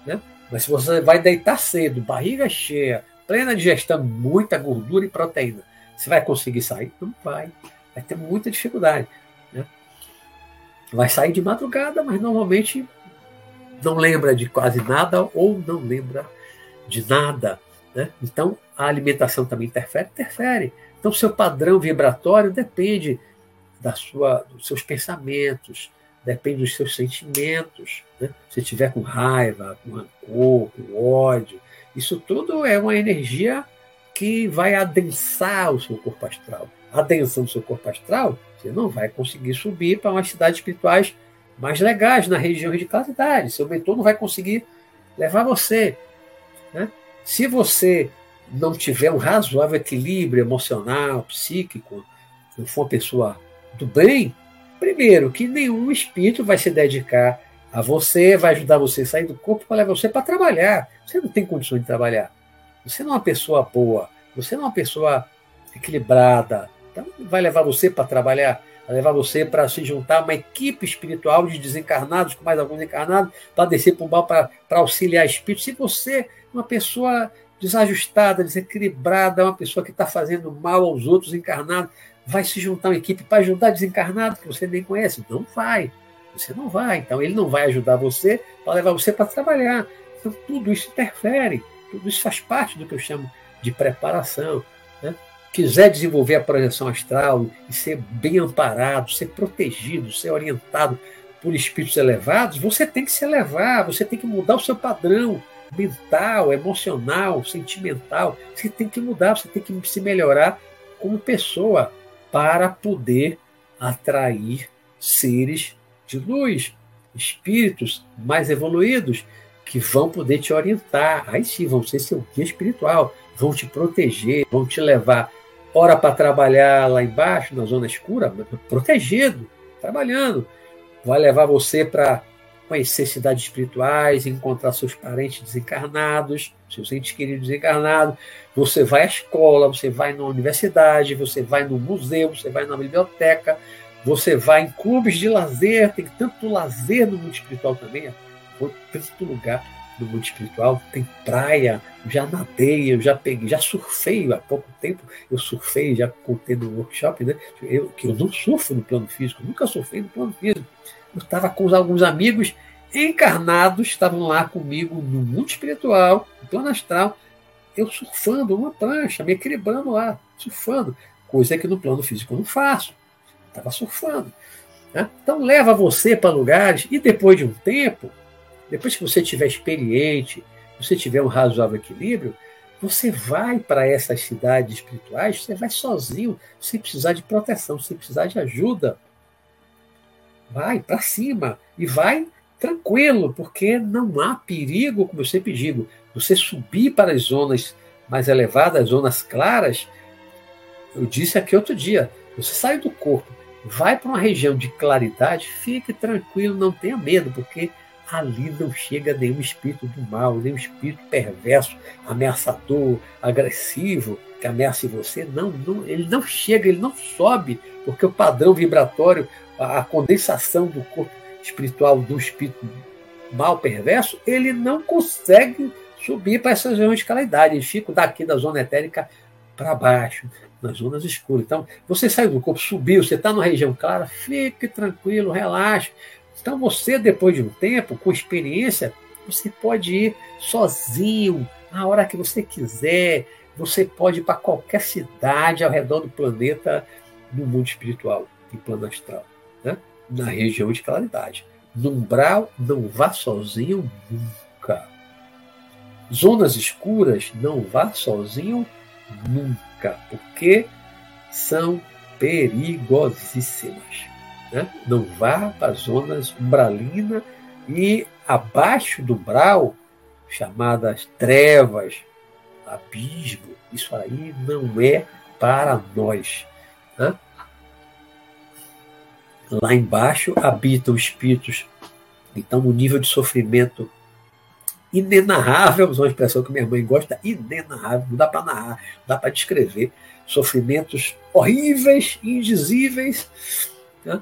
Né? Mas se você vai deitar cedo, barriga cheia, plena digestão, muita gordura e proteína, você vai conseguir sair? Não vai. Vai ter muita dificuldade. Né? Vai sair de madrugada, mas normalmente não lembra de quase nada ou não lembra de nada. Né? Então, a alimentação também interfere? Interfere. Então, seu padrão vibratório depende da sua, dos seus pensamentos, depende dos seus sentimentos. Né? Se estiver com raiva, com rancor, com ódio, isso tudo é uma energia que vai adensar o seu corpo astral. Adensando o seu corpo astral, você não vai conseguir subir para umas cidades espirituais mais legais, na região de claridade. Seu mentor não vai conseguir levar você. Né? Se você não tiver um razoável equilíbrio emocional, psíquico, não for uma pessoa do bem, primeiro, que nenhum espírito vai se dedicar a você, vai ajudar você a sair do corpo para levar você para trabalhar. Você não tem condições de trabalhar. Você não é uma pessoa boa, você não é uma pessoa equilibrada. Então, vai levar você para trabalhar, vai levar você para se juntar a uma equipe espiritual de desencarnados, com mais alguns encarnados, para descer para o mal, para auxiliar espíritos. Se você é uma pessoa desajustada, desequilibrada, uma pessoa que está fazendo mal aos outros encarnados, vai se juntar uma equipe para ajudar desencarnado que você nem conhece? Não vai. Você não vai. Então, ele não vai ajudar você para levar você para trabalhar. Então, tudo isso interfere. Tudo isso faz parte do que eu chamo de preparação. Né? Quiser desenvolver a projeção astral e ser bem amparado, ser protegido, ser orientado por espíritos elevados, você tem que se elevar, você tem que mudar o seu padrão mental, emocional, sentimental. Você tem que mudar, você tem que se melhorar como pessoa para poder atrair seres de luz, espíritos mais evoluídos que vão poder te orientar. Aí sim, vão ser seu guia espiritual, vão te proteger, vão te levar, ora para trabalhar lá embaixo, na zona escura, protegido, trabalhando. Vai levar você para conhecer cidades espirituais, encontrar seus parentes desencarnados, seus entes queridos desencarnados. Você vai à escola, você vai na universidade, você vai no museu, você vai na biblioteca, você vai em clubes de lazer, tem tanto lazer no mundo espiritual também, tanto lugar no mundo espiritual, tem praia, já nadei, eu já peguei, já surfei há pouco tempo, eu surfei, já contei no workshop, né? Eu, que eu não surfo no plano físico, nunca surfei no plano físico. Eu estava com alguns amigos encarnados, estavam lá comigo no mundo espiritual, no plano astral, eu surfando uma prancha, me equilibrando lá, surfando, coisa que no plano físico eu não faço estava surfando. Né? Então leva você para lugares e depois de um tempo, depois que você tiver experiente, você tiver um razoável equilíbrio, você vai para essas cidades espirituais, você vai sozinho, sem precisar de proteção, sem precisar de ajuda. Vai para cima e vai tranquilo, porque não há perigo, como eu sempre digo, você subir para as zonas mais elevadas, as zonas claras. Eu disse aqui outro dia, você sai do corpo, vai para uma região de claridade, fique tranquilo, não tenha medo, porque ali não chega nenhum espírito do mal, nenhum espírito perverso, ameaçador, agressivo, que ameace você. Não, não, ele não chega, ele não sobe, porque o padrão vibratório, a, condensação do corpo espiritual do espírito mal perverso, ele não consegue subir para essas regiões de claridade. Ele fica daqui da zona etérica para baixo nas zonas escuras. Então, você saiu do corpo, subiu, você está numa região clara, fique tranquilo, relaxe. Então, você, depois de um tempo, com experiência, você pode ir sozinho, a hora que você quiser. Você pode ir para qualquer cidade ao redor do planeta, no mundo espiritual, em plano astral, né? na região de claridade. No não vá sozinho nunca. Zonas escuras, não vá sozinho nunca porque são perigosíssimas. Né? Não vá para as zonas umbralina e abaixo do umbral, chamadas trevas, abismo, isso aí não é para nós. Né? Lá embaixo habitam espíritos então no nível de sofrimento inenarrável, uma expressão que minha mãe gosta, inenarrável, não dá para narrar, não dá para descrever sofrimentos horríveis, indizíveis, né?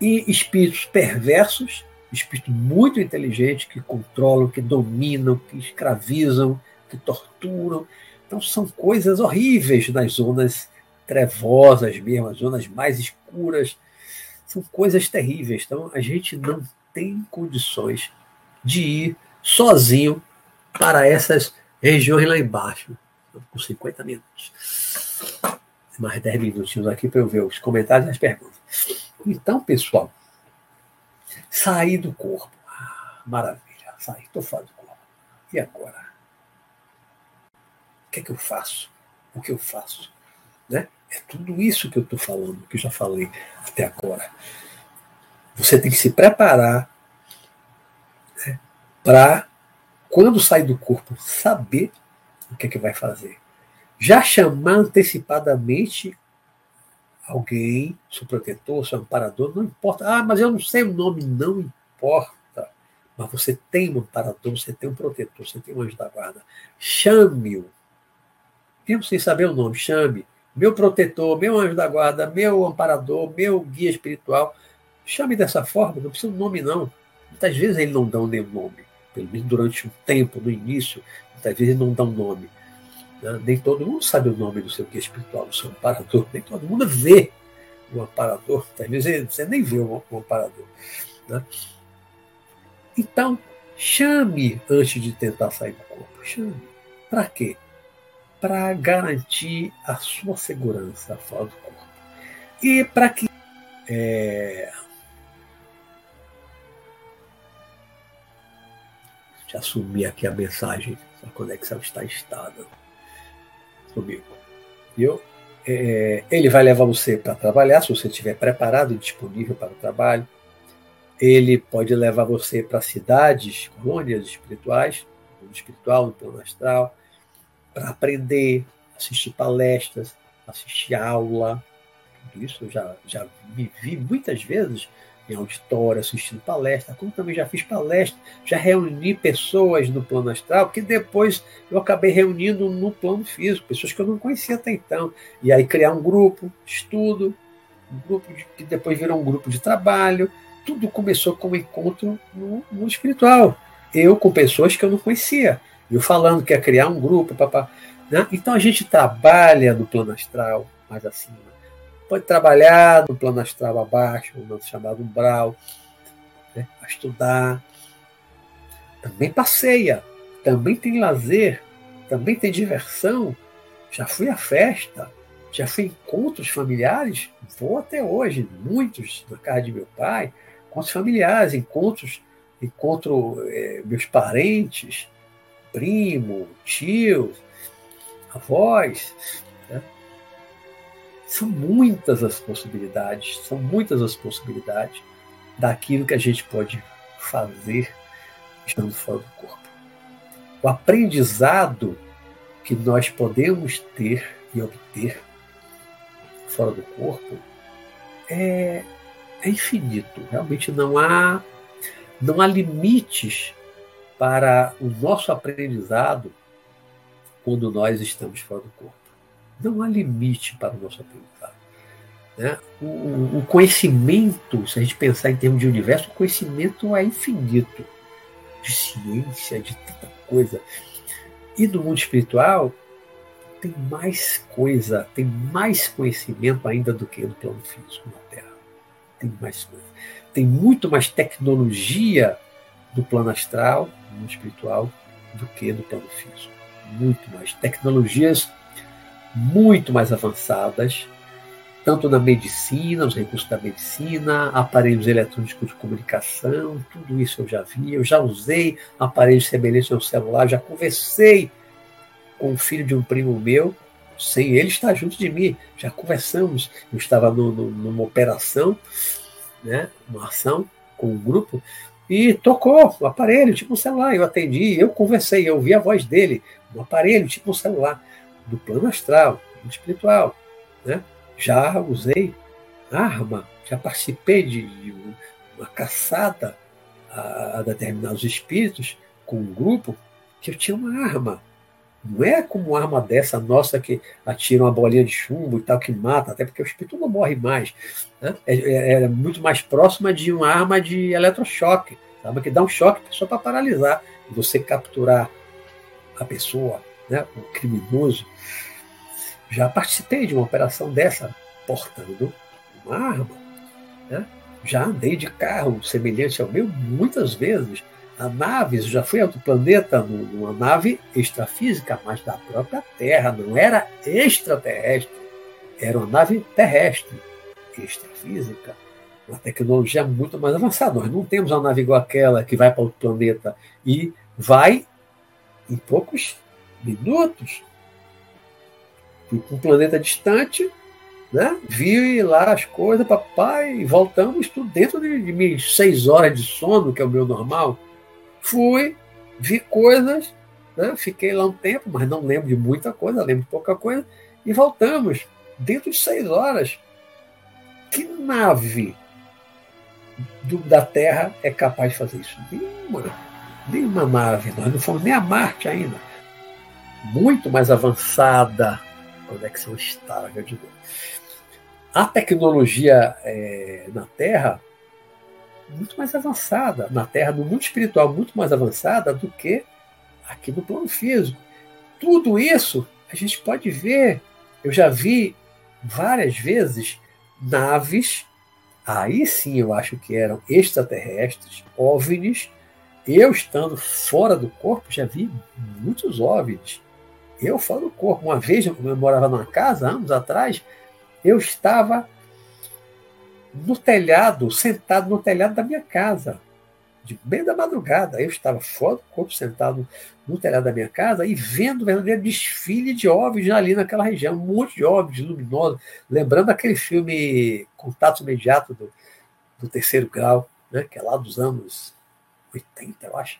e espíritos perversos, espíritos muito inteligentes que controlam, que dominam, que escravizam, que torturam. Então são coisas horríveis nas zonas trevosas mesmo, as zonas mais escuras. São coisas terríveis. Então a gente não tem condições de ir sozinho para essas regiões lá embaixo. Com 50 minutos. Mais 10 minutinhos aqui para eu ver os comentários e as perguntas. Então, pessoal, sair do corpo. Ah, maravilha, sair, estou fora do corpo. E agora? O que é que eu faço? O que eu faço? Né? É tudo isso que eu estou falando, que já falei até agora. Você tem que se preparar para quando sair do corpo, saber o que é que vai fazer. Já chamar antecipadamente alguém, seu protetor, seu amparador, não importa. Ah, mas eu não sei o nome, não importa. Mas você tem um amparador, você tem um protetor, você tem um anjo da guarda. Chame-o. Mesmo sem saber o nome, chame. Meu protetor, meu anjo da guarda, meu amparador, meu guia espiritual. Chame dessa forma, não precisa de nome, não. Muitas vezes ele não dá nem nome. Pelo menos durante um tempo, no início, muitas vezes não dá um nome. Né? Nem todo mundo sabe o nome do seu guia espiritual, do seu amparador. Nem todo mundo vê o amparador. Às vezes você nem vê o amparador. Né? Então, chame antes de tentar sair do corpo. Chame. Para quê? Para garantir a sua segurança fora do corpo. E para que. É... Deixa eu assumir aqui a mensagem. A conexão está estável. Comigo. Viu? É, ele vai levar você para trabalhar, se você estiver preparado e disponível para o trabalho ele pode levar você para cidades, colônias espirituais, no mundo espiritual, no plano astral, para aprender, assistir palestras, assistir aula. Tudo isso eu já, já me vi muitas vezes em auditório, assistindo palestra, como também já fiz palestra, já reuni pessoas no plano astral, que depois eu acabei reunindo no plano físico, pessoas que eu não conhecia até então. E aí criar um grupo estudo, um grupo de, que depois virou um grupo de trabalho, tudo começou com um encontro no mundo espiritual. Eu com pessoas que eu não conhecia. Eu falando que ia criar um grupo, papá. Né? Então a gente trabalha no plano astral mais acima. Pode trabalhar no plano astral abaixo, no chamado umbral, né? estudar. Também passeia, também tem lazer, também tem diversão. Já fui à festa, já fui encontros familiares, vou até hoje, muitos na casa de meu pai, encontros familiares, encontros, encontro é, meus parentes, primo, tio, avós. Né? São muitas as possibilidades, são muitas as possibilidades daquilo que a gente pode fazer estando fora do corpo. O aprendizado que nós podemos ter e obter fora do corpo é, é infinito. Realmente não há, não há limites para o nosso aprendizado quando nós estamos fora do corpo. Não há limite para o nosso aprendizado. Né? O, o, conhecimento, se a gente pensar em termos de universo, o conhecimento é infinito de ciência, de tanta coisa. E no mundo espiritual, tem mais coisa, tem mais conhecimento ainda do que no plano físico na Terra tem mais coisa. Tem muito mais tecnologia do plano astral, no mundo espiritual, do que no plano físico. Muito mais. Tecnologias muito mais avançadas, tanto na medicina, os recursos da medicina, aparelhos eletrônicos de comunicação, tudo isso eu já vi. Eu já usei aparelhos semelhantes ao celular, já conversei com o filho de um primo meu, sem ele estar junto de mim. Já conversamos. Eu estava no, no, numa operação, né, uma ação com um grupo, e tocou o aparelho, tipo um celular. Eu atendi, eu conversei, eu ouvi a voz dele, no aparelho, tipo um celular, do plano astral, do espiritual. Né? Já usei arma, já participei de, de uma caçada a, a determinados espíritos com um grupo que eu tinha uma arma não é como arma dessa nossa que atira uma bolinha de chumbo e tal, que mata, até porque o espírito não morre mais. Né? É, é, é, muito mais próxima de uma arma de eletrochoque, sabe? que dá um choque só para paralisar. E você capturar a pessoa, né? o criminoso. Já participei de uma operação dessa, portando uma arma. Né? Já andei de carro semelhante ao meu muitas vezes a nave, já foi outro planeta, numa nave extrafísica, mas da própria Terra, não era extraterrestre, era uma nave terrestre, extrafísica, uma tecnologia muito mais avançada. Nós não temos uma nave igual aquela que vai para outro planeta e vai em poucos minutos. Para um planeta distante, né? vi lá as coisas, papai, e voltamos tudo dentro de, de seis horas de sono, que é o meu normal Fui, vi coisas, né? fiquei lá um tempo, mas não lembro de muita coisa, lembro de pouca coisa, e voltamos dentro de seis horas. Que nave do, da Terra é capaz de fazer isso? Nenhuma. Nenhuma nave. Nós não fomos nem a Marte ainda. Muito mais avançada conexão estável de novo. A tecnologia é, na Terra muito mais avançada, na Terra, no mundo espiritual, muito mais avançada do que aqui no plano físico. Tudo isso a gente pode ver. Eu já vi várias vezes naves, aí sim eu acho que eram extraterrestres, OVNIs. Eu estando fora do corpo já vi muitos OVNIs. Eu fora do corpo. Uma vez eu morava numa casa, anos atrás, eu estava no telhado, sentado no telhado da minha casa, de bem da madrugada. Eu estava fora do corpo, sentado no telhado da minha casa e vendo o verdadeiro desfile de OVNIs ali naquela região, um monte de OVNIs luminosos, lembrando aquele filme Contato Imediato do, do Terceiro Grau, né, que é lá dos anos 80, eu acho.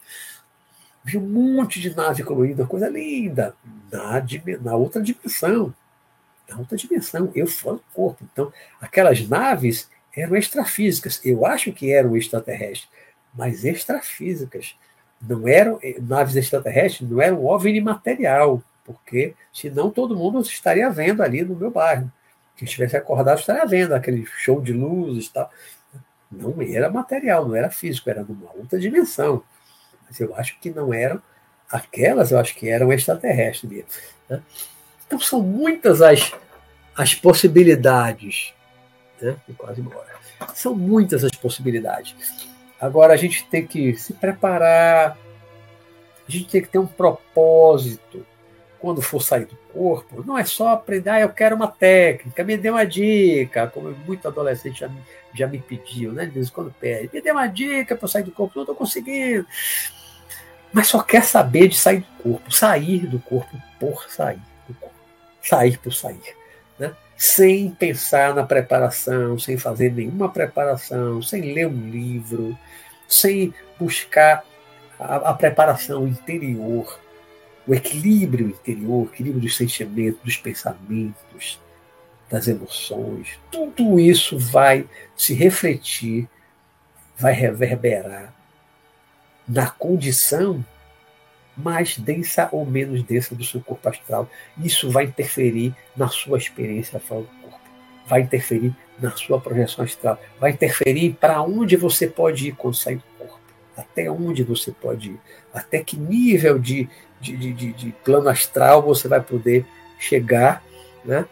Vi um monte de nave colorida, coisa linda, na, na outra dimensão. Na outra dimensão, eu fora do corpo. Então, aquelas naves eram extrafísicas. Eu acho que eram extraterrestres, mas extrafísicas. Não eram eh, naves extraterrestres, não eram OVNI material, porque senão todo mundo estaria vendo ali no meu bairro. Quem estivesse acordado estaria vendo aquele show de luzes e tal. Não era material, não era físico, era numa outra dimensão. Mas eu acho que não eram aquelas, eu acho que eram extraterrestres mesmo. Né? Então são muitas as, as possibilidades né? E quase embora. São muitas as possibilidades. Agora a gente tem que se preparar, a gente tem que ter um propósito quando for sair do corpo. Não é só aprender, ah, eu quero uma técnica, me dê uma dica, como muito adolescente já, já me pediu, né? De vez em quando pede, me dê uma dica para sair do corpo, não estou conseguindo. Mas só quer saber de sair do corpo, sair do corpo por sair do corpo. Sair por sair sem pensar na preparação, sem fazer nenhuma preparação, sem ler um livro, sem buscar a, a preparação interior, o equilíbrio interior, o equilíbrio dos sentimentos, dos pensamentos, das emoções. Tudo isso vai se refletir, vai reverberar na condição mais densa ou menos densa do seu corpo astral. Isso vai interferir na sua experiência fora do corpo, vai interferir na sua projeção astral, vai interferir para onde você pode ir quando sair do corpo, até onde você pode ir, até que nível de, de, de, de plano astral você vai poder chegar, né?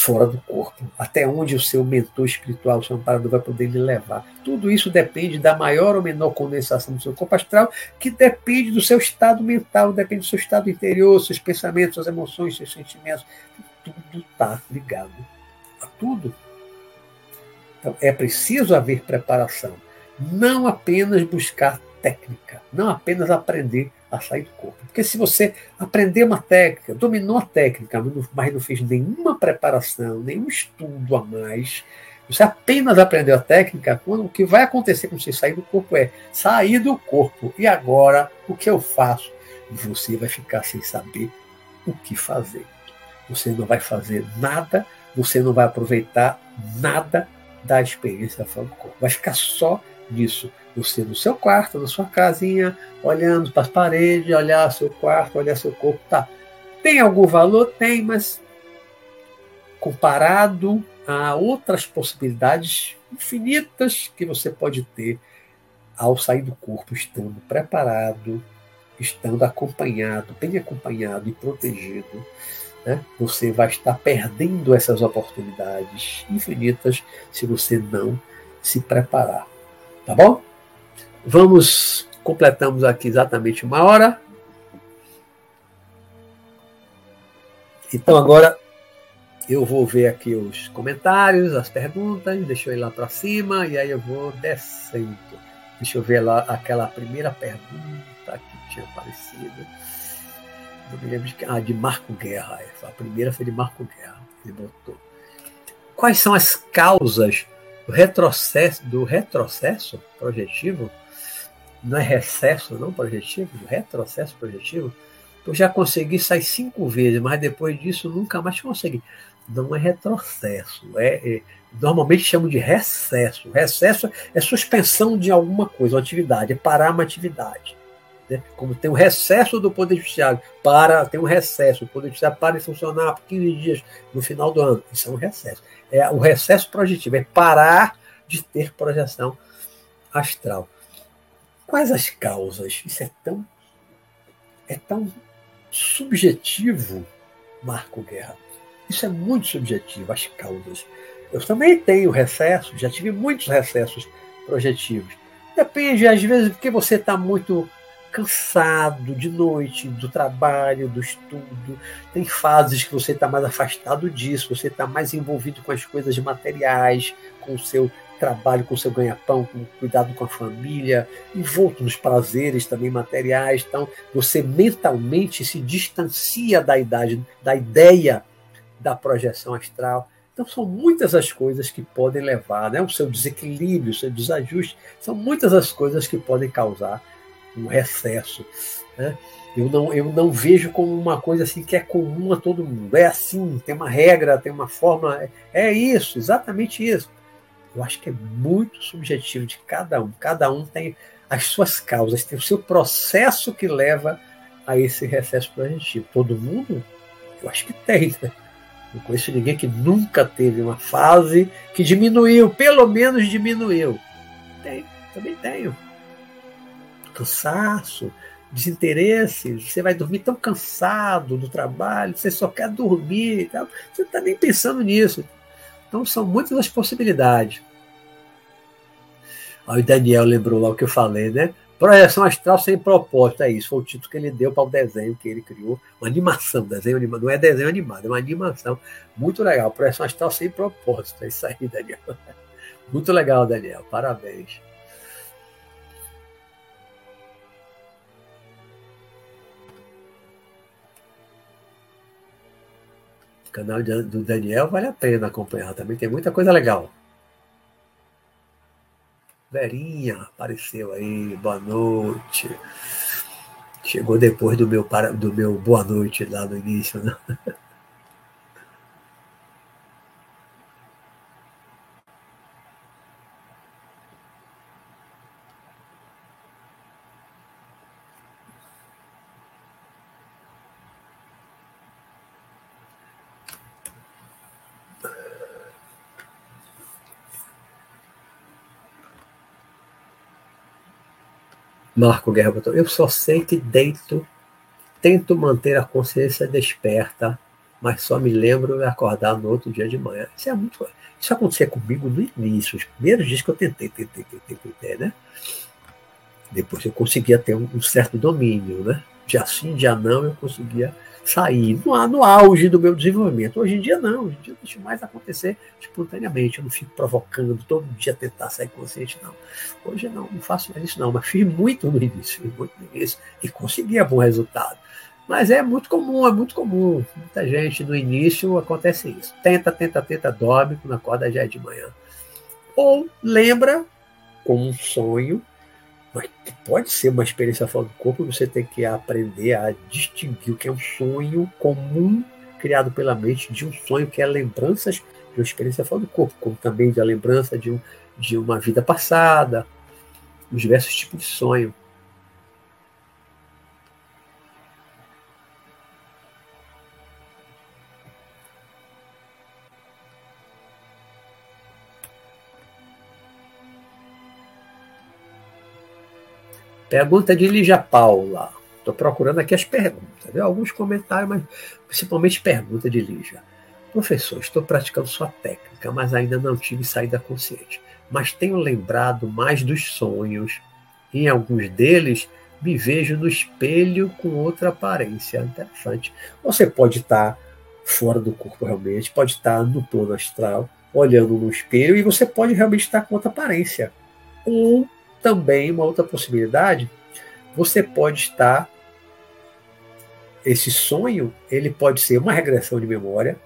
Fora do corpo, até onde o seu mentor espiritual, o seu amparador, vai poder lhe levar. Tudo isso depende da maior ou menor condensação do seu corpo astral, que depende do seu estado mental, depende do seu estado interior, seus pensamentos, suas emoções, seus sentimentos. Tudo está ligado a tudo. Então, é preciso haver preparação. Não apenas buscar técnica, não apenas aprender a sair do corpo. Porque se você aprender uma técnica, dominou a técnica, mas não fez nenhuma preparação, nenhum estudo a mais, você apenas aprendeu a técnica, quando, o que vai acontecer com você sair do corpo é sair do corpo. E agora, o que eu faço? Você vai ficar sem saber o que fazer. Você não vai fazer nada, você não vai aproveitar nada da experiência fora do corpo. Vai ficar só nisso. Você no seu quarto, na sua casinha, olhando para as paredes, olhar seu quarto, olhar seu corpo. Tá. Tem algum valor? Tem, mas comparado a outras possibilidades infinitas que você pode ter ao sair do corpo, estando preparado, estando acompanhado, bem acompanhado e protegido, né? você vai estar perdendo essas oportunidades infinitas se você não se preparar. Tá bom? Vamos, completamos aqui exatamente uma hora. Então agora eu vou ver aqui os comentários, as perguntas, deixa eu ir lá para cima e aí eu vou descendo. Deixa eu ver lá aquela primeira pergunta que tinha aparecido. Não me lembro de. Ah, de Marco Guerra. A primeira foi de Marco Guerra. Ele botou. Quais são as causas do retrocesso, do retrocesso projetivo não é recesso não projetivo, retrocesso projetivo, eu já consegui sair cinco vezes, mas depois disso nunca mais consegui. Não é retrocesso, é, é normalmente chamam de recesso. Recesso é suspensão de alguma coisa, uma atividade, é parar uma atividade. Né? Como tem o recesso do Poder Judiciário, para, tem um recesso, o Poder Judiciário para de funcionar por 15 dias no final do ano. Isso é um recesso. É o recesso projetivo, é parar de ter projeção astral. Quais as causas? Isso é tão, é tão subjetivo, Marco Guerra. Isso é muito subjetivo, as causas. Eu também tenho recesso, já tive muitos recessos projetivos. Depende, às vezes, porque você está muito cansado de noite, do trabalho, do estudo. Tem fases que você está mais afastado disso, você está mais envolvido com as coisas materiais, com o seu trabalho, com seu ganha-pão, com cuidado com a família, envolto nos prazeres também materiais. Então, você mentalmente se distancia da idade, da ideia da projeção astral. Então, são muitas as coisas que podem levar, né? o seu desequilíbrio, o seu desajuste, são muitas as coisas que podem causar um recesso. Né? Eu não, eu não vejo como uma coisa assim que é comum a todo mundo. É assim, tem uma regra, tem uma forma. É, é isso, exatamente isso. Eu acho que é muito subjetivo de cada um. Cada um tem as suas causas, tem o seu processo que leva a esse recesso projetivo. Todo mundo? Eu acho que tem, né? Não conheço ninguém que nunca teve uma fase que diminuiu, pelo menos diminuiu. Tem, também tenho cansaço, desinteresse, você vai dormir tão cansado do trabalho, você só quer dormir, você não está nem pensando nisso. Então são muitas as possibilidades. Aí o Daniel lembrou lá o que eu falei, né? Projeção astral sem propósito, é isso. Foi o título que ele deu para o desenho que ele criou. Uma animação, desenho animado. Não é desenho animado, é uma animação. Muito legal. Projeção astral sem propósito. É isso aí, Daniel. Muito legal, Daniel. Parabéns. O canal do Daniel vale a pena acompanhar, também tem muita coisa legal. Verinha apareceu aí, boa noite. Chegou depois do meu, do meu boa noite lá no início, né? Marco Guerra botou, eu só sei que deito, tento manter a consciência desperta, mas só me lembro de acordar no outro dia de manhã. Isso é muito. Isso acontecia comigo no início, os primeiros dias que eu tentei, tentei, tentei, tentei, né? Depois eu conseguia ter um, certo domínio, né? Dia sim, dia não, eu conseguia sair no, no auge do meu desenvolvimento. Hoje em dia não, hoje em dia deixa mais acontecer espontaneamente. Eu não fico provocando todo dia tentar sair consciente, não. Hoje não, não faço mais isso não, mas fiz muito no início, fiz muito no início e conseguia bom resultado. Mas é muito comum, é muito comum. Muita gente no início acontece isso. Tenta, tenta, tenta, dorme, quando acorda já é de manhã. Ou lembra, como um sonho, mas pode ser uma experiência fora do corpo, você tem que aprender a distinguir o que é um sonho comum criado pela mente de um sonho que é lembranças de uma experiência fora do corpo, como também de a lembrança de, um, de uma vida passada, os diversos tipos de sonho. Pergunta de Lígia Paula. Estou procurando aqui as perguntas, viu? alguns comentários, mas principalmente pergunta de Lígia. Professor, estou praticando sua técnica, mas ainda não tive saída consciente. Mas tenho lembrado mais dos sonhos. Em alguns deles, me vejo no espelho com outra aparência. Interessante. Você pode estar fora do corpo realmente, pode estar no plano astral, olhando no espelho, e você pode realmente estar com outra aparência. Ou também, uma outra possibilidade, você pode estar. Esse sonho, ele pode ser uma regressão de memória,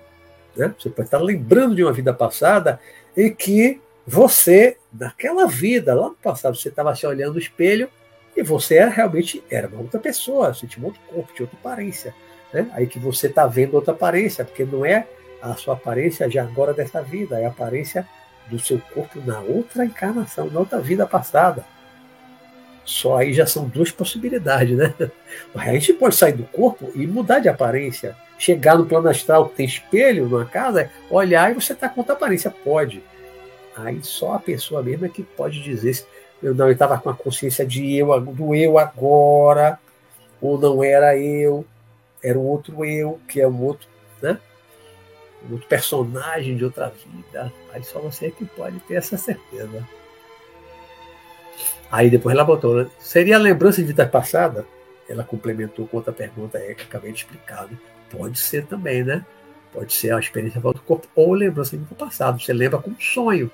né? Você pode estar lembrando de uma vida passada e que você, naquela vida, lá no passado, você estava se olhando no espelho e você era, realmente era uma outra pessoa, você tinha um outro corpo, tinha outra aparência. Né? Aí que você está vendo outra aparência, porque não é a sua aparência de agora dessa vida, é a aparência do seu corpo na outra encarnação, na outra vida passada. Só aí já são duas possibilidades, né? A gente pode sair do corpo e mudar de aparência. Chegar no plano astral que tem espelho numa casa, olhar e você está com outra aparência. Pode. Aí só a pessoa mesmo é que pode dizer eu não estava com a consciência de eu, do eu agora, ou não era eu, era um outro eu, que é um outro, outro personagem de outra vida. Aí só você é que pode ter essa certeza. Aí depois ela botou, seria a lembrança de vida passada? Ela complementou com outra pergunta aí que acabei de explicar. Né? Pode ser também, né? Pode ser a experiência volta do corpo ou lembrança de vida passada. Você lembra como sonho.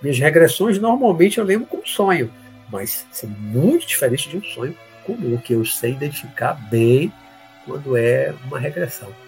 Minhas regressões normalmente eu lembro como sonho, mas é muito diferente de um sonho comum, que eu sei identificar bem quando é uma regressão.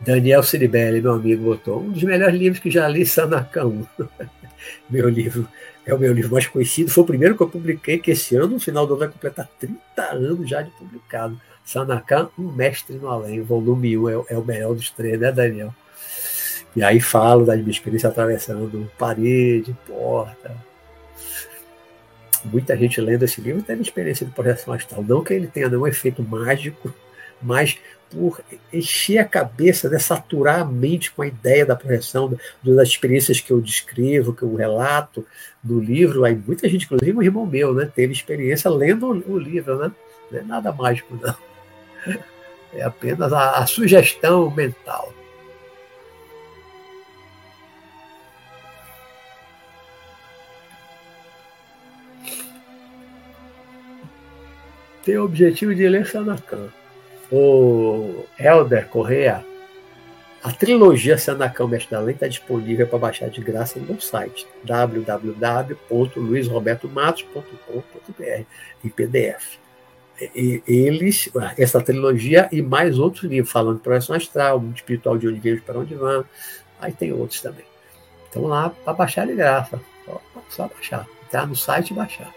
Daniel Ciribelli, meu amigo, botou um dos melhores livros que já li, Sanacão. meu livro é o meu livro mais conhecido, foi o primeiro que eu publiquei, que esse ano, no final do ano, vai completar 30 anos já de publicado. Sanakan, um mestre no além, volume 1 é, é o melhor dos três, né, Daniel? E aí falo da minha experiência atravessando parede, porta. Muita gente lendo esse livro teve experiência de projeção astral. Não que ele tenha nenhum efeito mágico, mas por encher a cabeça, né, saturar a mente com a ideia da projeção, das experiências que eu descrevo, que eu relato no livro. Aí muita gente, inclusive um irmão meu, né, teve experiência lendo o livro, né? Não é nada mágico, não. É apenas a, a sugestão mental. Tem o objetivo de ler Sanacan o Helder Correa, a trilogia Sanacão Mestre da Lei está disponível para baixar de graça no meu site www.luizrobertomatos.com.br em PDF. E, eles, essa trilogia e mais outros livros, falando de projeção astral, mundo espiritual de onde viemos para onde vamos, aí tem outros também. Então lá para baixar de graça, só, só baixar, entrar no site e baixar.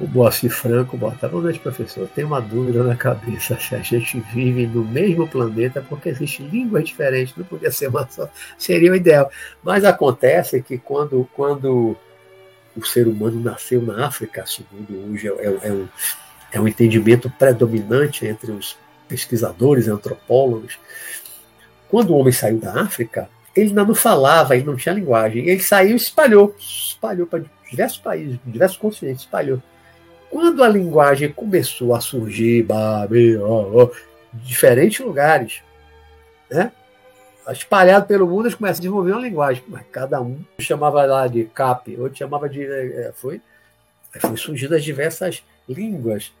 O Moacir Franco bota, boa noite, professor. Tem uma dúvida na cabeça. Se a gente vive no mesmo planeta, porque existem línguas diferentes, não podia ser uma só, seria o ideal. Mas acontece que quando, quando o ser humano nasceu na África, segundo hoje é, é, é um, é um entendimento predominante entre os pesquisadores, antropólogos, quando o homem saiu da África, ele ainda não falava, ele não tinha linguagem. Ele saiu e espalhou, espalhou para diversos países, diversos continentes, espalhou. Quando a linguagem começou a surgir, babi, diferentes lugares, né? espalhado pelo mundo, eles começam a desenvolver uma linguagem, mas cada um chamava lá de cap, outro chamava de. É, foi, foi surgindo as diversas línguas,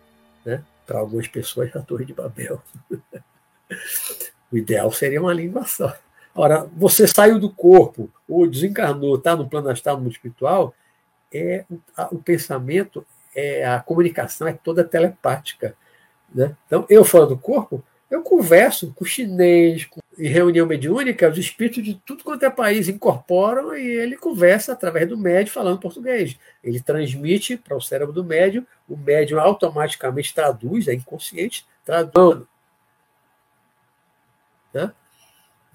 né? Para algumas pessoas, a Torre de Babel. o ideal seria uma língua só. Ora, você saiu do corpo, ou desencarnou, está no plano astral, no mundo espiritual, é, o pensamento é, a comunicação é toda telepática. Né? Então, eu fora do corpo, eu converso com o chinês, com, em reunião mediúnica, os espíritos de tudo quanto é país incorporam e ele conversa através do médium falando português. Ele transmite para o cérebro do médium, o médium automaticamente traduz, é inconsciente, traduz. Né?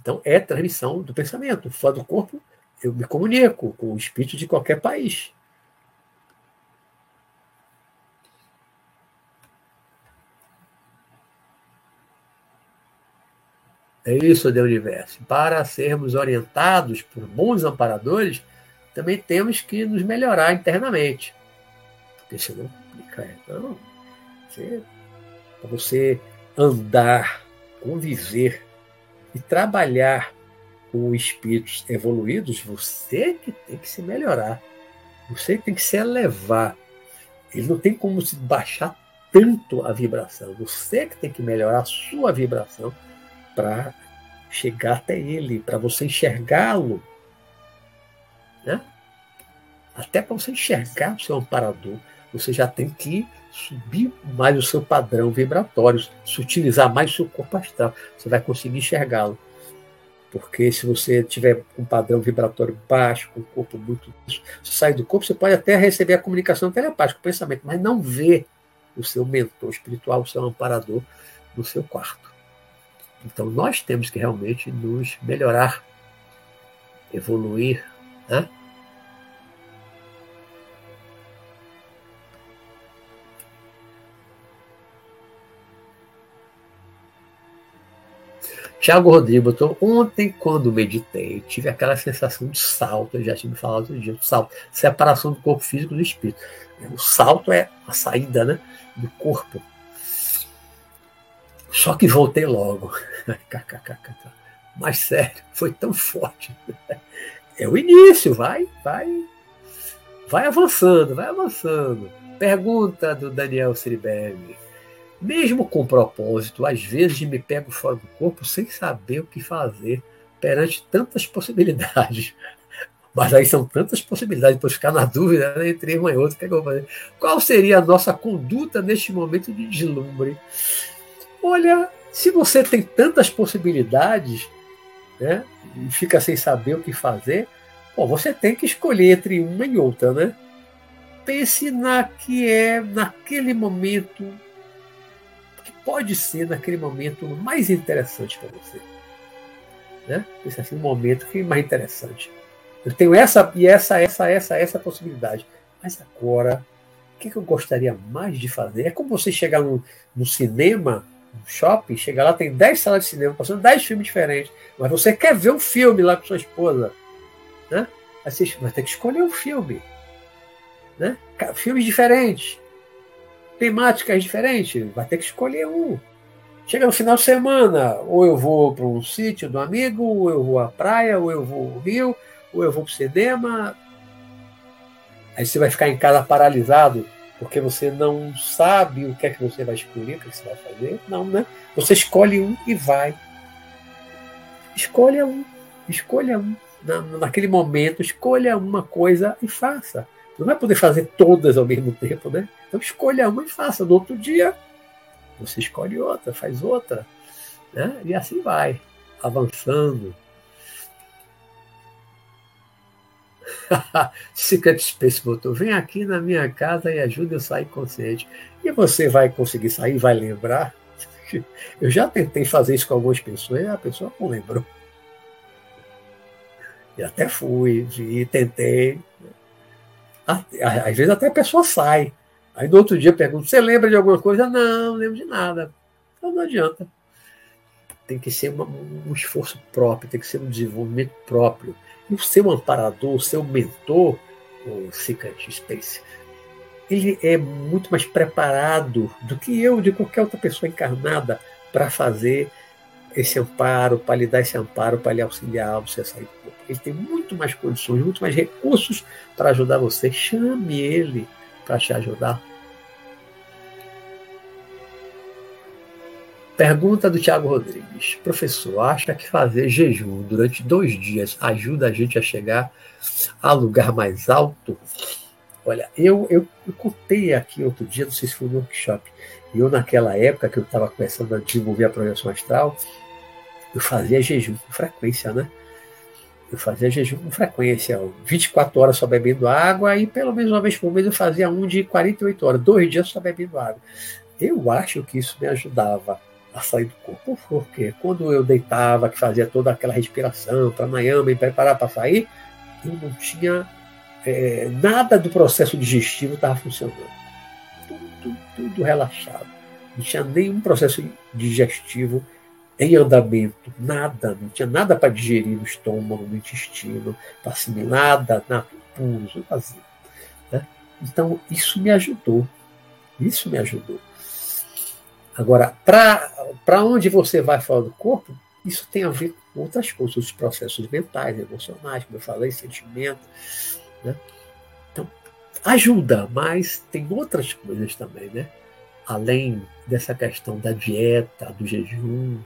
Então, é transmissão do pensamento. Fora do corpo, eu me comunico com o espírito de qualquer país. É isso, de universo. Para sermos orientados por bons amparadores, também temos que nos melhorar internamente. Porque senão complica. Então, você, para você andar, conviver e trabalhar com espíritos evoluídos, você que tem que se melhorar. Você tem que se elevar. Ele não tem como se baixar tanto a vibração. Você que tem que melhorar a sua vibração para chegar até ele, para você enxergá-lo. Né? Até para você enxergar o seu amparador, você já tem que subir mais o seu padrão vibratório, se utilizar mais o seu corpo astral. Você vai conseguir enxergá-lo. Porque se você tiver um padrão vibratório baixo, com o corpo muito. Você sai do corpo, você pode até receber a comunicação telepática, o pensamento, mas não vê o seu mentor espiritual, o seu amparador no seu quarto. Então nós temos que realmente nos melhorar, evoluir, né? Tiago Rodrigo botou, ontem, quando meditei, tive aquela sensação de salto, eu já tinha me falado outro dia, salto, separação do corpo físico do espírito. O salto é a saída né, do corpo. Só que voltei logo. Mas sério, foi tão forte. É o início, vai, vai, vai avançando, vai avançando. Pergunta do Daniel Siribelli. Mesmo com propósito, às vezes me pego fora do corpo sem saber o que fazer perante tantas possibilidades. Mas aí são tantas possibilidades, depois ficar na dúvida né, entre uma e outra, o que, é que eu vou fazer? Qual seria a nossa conduta neste momento de deslumbre? Olha, se você tem tantas possibilidades né, e fica sem saber o que fazer, bom, você tem que escolher entre uma e outra, né? Pense na que é naquele momento que pode ser naquele momento mais interessante para você. Né? Pense assim, um momento que é mais interessante. Eu tenho essa e essa, essa, essa, essa possibilidade. Mas agora, o que, eu gostaria mais de fazer? É como você chegar no, no cinema, shopping, chegar lá, tem 10 salas de cinema, passando 10 filmes diferentes, mas você quer ver um filme lá com sua esposa. Né? Vai ter que escolher um filme. Né? Filmes diferentes, temáticas diferentes, vai ter que escolher um. Chega no final de semana, ou eu vou para um sítio do amigo, ou eu vou à praia, ou eu vou ao rio, ou eu vou para o cinema. Aí você vai ficar em casa paralisado porque você não sabe o que é que você vai escolher, o que, é que você vai fazer. Não, né? Você escolhe um e vai. Escolha um. Escolha um. Na, naquele momento, escolha uma coisa e faça. Não vai poder fazer todas ao mesmo tempo, né? Então escolha uma e faça. No outro dia, você escolhe outra, faz outra. Né? E assim vai, avançando, Secret Space botou: vem aqui na minha casa e ajuda eu a sair consciente. E você vai conseguir sair, vai lembrar. Eu já tentei fazer isso com algumas pessoas e a pessoa não lembrou. E até fui, vi, tentei. Às vezes até a pessoa sai. Aí no outro dia pergunto: você lembra de alguma coisa? Não, não lembro de nada. Então não adianta. Tem que ser uma, um esforço próprio, tem que ser um desenvolvimento próprio o seu amparador, o seu mentor, o Secret Space, ele é muito mais preparado do que eu, de qualquer outra pessoa encarnada, para fazer esse amparo, para lhe dar esse amparo, para lhe auxiliar você a sair do corpo. Ele tem muito mais condições, muito mais recursos para ajudar você. Chame ele para te ajudar. Pergunta do Tiago Rodrigues. Professor, acha que fazer jejum durante dois dias ajuda a gente a chegar a lugar mais alto? Olha, eu, eu, eu contei aqui outro dia, não sei se foi no workshop, e eu naquela época que eu estava começando a desenvolver a projeção astral, eu fazia jejum com frequência, né? Eu fazia jejum com frequência, 24 horas só bebendo água e pelo menos uma vez por mês eu fazia um de 48 horas, dois dias só bebendo água. Eu acho que isso me ajudava a sair do corpo. Porque quando eu deitava, que fazia toda aquela respiração, pranayama, me preparar para sair, eu não tinha é, nada do processo digestivo estava funcionando. Tudo, tudo, tudo relaxado. Não tinha nenhum processo digestivo em andamento, nada, não tinha nada para digerir no estômago, no intestino, para assimilar, nada, nada, vazio. Né? Então, isso me ajudou. Isso me ajudou. Agora, para onde você vai fora do corpo, isso tem a ver com outras coisas, os processos mentais, emocionais, como eu falei, sentimento. Né? Então, ajuda, mas tem outras coisas também, né? além dessa questão da dieta, do jejum,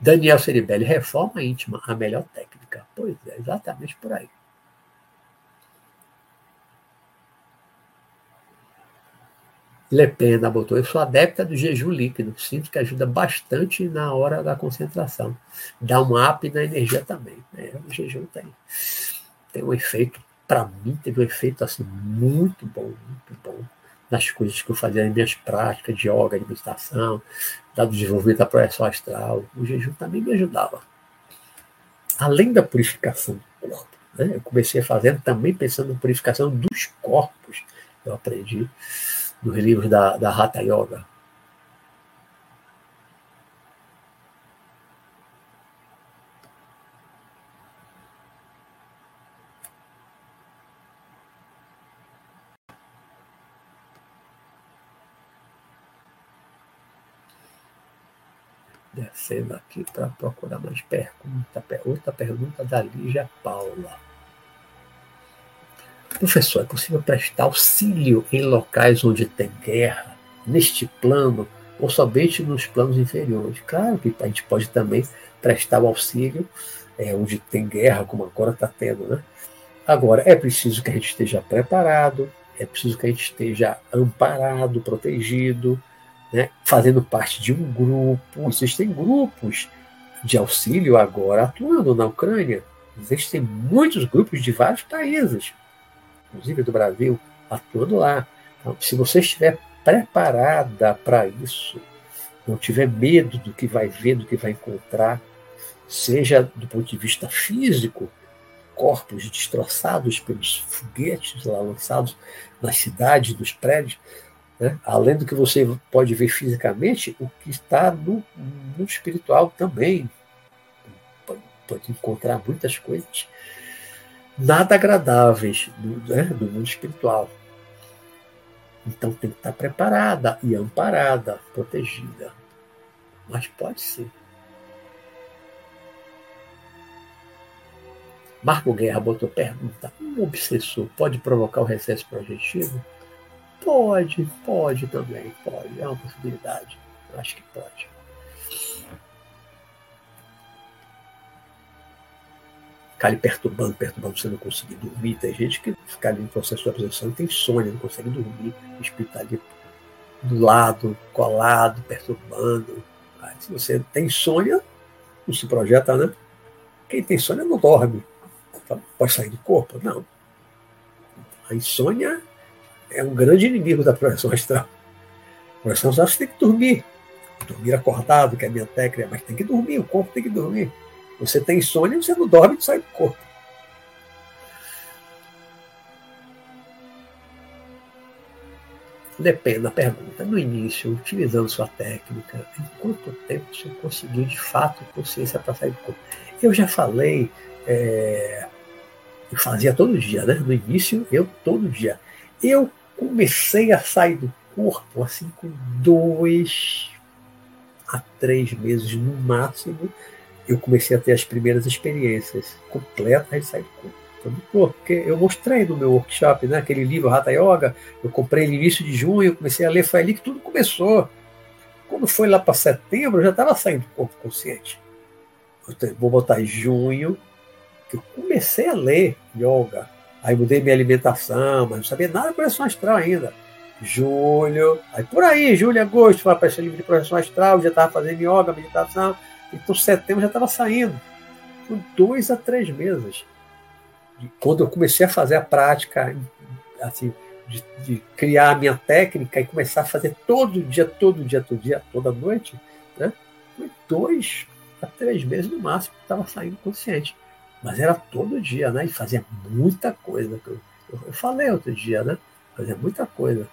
Daniel Ceribelli, reforma íntima, a melhor técnica. Pois é, exatamente por aí. Lepena botou, eu sou adepta do jejum líquido, sinto que ajuda bastante na hora da concentração. Dá um up na energia também. Né? O jejum tem, tem um efeito, para mim, teve um efeito assim, muito bom, muito bom nas coisas que eu fazia nas minhas práticas de yoga, de meditação, do desenvolvimento da projeção astral. O jejum também me ajudava. Além da purificação do corpo, né? eu comecei fazer também pensando na purificação dos corpos. Eu aprendi nos livros da, da Hatha Yoga. Descendo aqui para procurar mais pergunta. Outra pergunta da Lígia Paula. Professor, é possível prestar auxílio em locais onde tem guerra, neste plano, ou somente nos planos inferiores? Claro que a gente pode também prestar o auxílio é, onde tem guerra, como agora está tendo, né? Agora, é preciso que a gente esteja preparado, é preciso que a gente esteja amparado, protegido, né? fazendo parte de um grupo. Existem grupos de auxílio agora atuando na Ucrânia. Existem muitos grupos de vários países inclusive do Brasil, atuando lá. Então, se você estiver preparada para isso, não tiver medo do que vai ver, do que vai encontrar, seja do ponto de vista físico, corpos destroçados pelos foguetes lá lançados nas cidades, nos prédios, né? além do que você pode ver fisicamente, o que está no mundo espiritual também. Pode, encontrar muitas coisas nada agradáveis do, né, do mundo espiritual. Então tem que estar preparada e amparada, protegida. Mas pode ser. Marco Guerra botou pergunta: um obsessor pode provocar o recesso projetivo? Pode, pode também, pode. É uma possibilidade. Eu acho que pode. ficar ali perturbando, perturbando, você não conseguir dormir. Tem gente que fica ali no processo de e tem sonho, não consegue dormir. O espírito está ali do lado, colado, perturbando. Aí, se você tem sonho, não se projeta, né? Quem tem sonho não dorme. Então, pode sair do corpo? Não. A insônia é um grande inimigo da projeção astral. A projeção astral você tem que dormir. Dormir acordado, que é a minha técnica, mas tem que dormir, o corpo tem que dormir. Você tem insônia, você não dorme e sai do corpo. Depende da pergunta. No início, utilizando sua técnica, em quanto tempo você conseguiu de fato consciência para sair do corpo? Eu já falei, é, eu fazia todo dia, né? No início, eu todo dia. Eu comecei a sair do corpo assim com dois a três meses no máximo eu comecei a ter as primeiras experiências completas de sair do corpo. Porque eu mostrei no meu workshop, né, aquele livro Hatha Yoga, eu comprei no início de junho, comecei a ler, foi ali que tudo começou. Quando foi lá para setembro, eu já estava saindo do corpo consciente. Eu vou botar junho, que eu comecei a ler yoga. Aí mudei minha alimentação, mas não sabia nada de projeção astral ainda. Julho, aí por aí, julho, agosto, foi aparecer livro de projeção astral, já estava fazendo yoga, meditação. Então, setembro já estava saindo. Por dois a três meses. Quando eu comecei a fazer a prática, assim, de, de, criar a minha técnica e começar a fazer todo dia, todo dia, todo dia, toda noite, né? Foi dois a três meses no máximo que estava saindo consciente. Mas era todo dia, né? E fazia muita coisa. Eu, eu falei outro dia, né? Fazia muita coisa.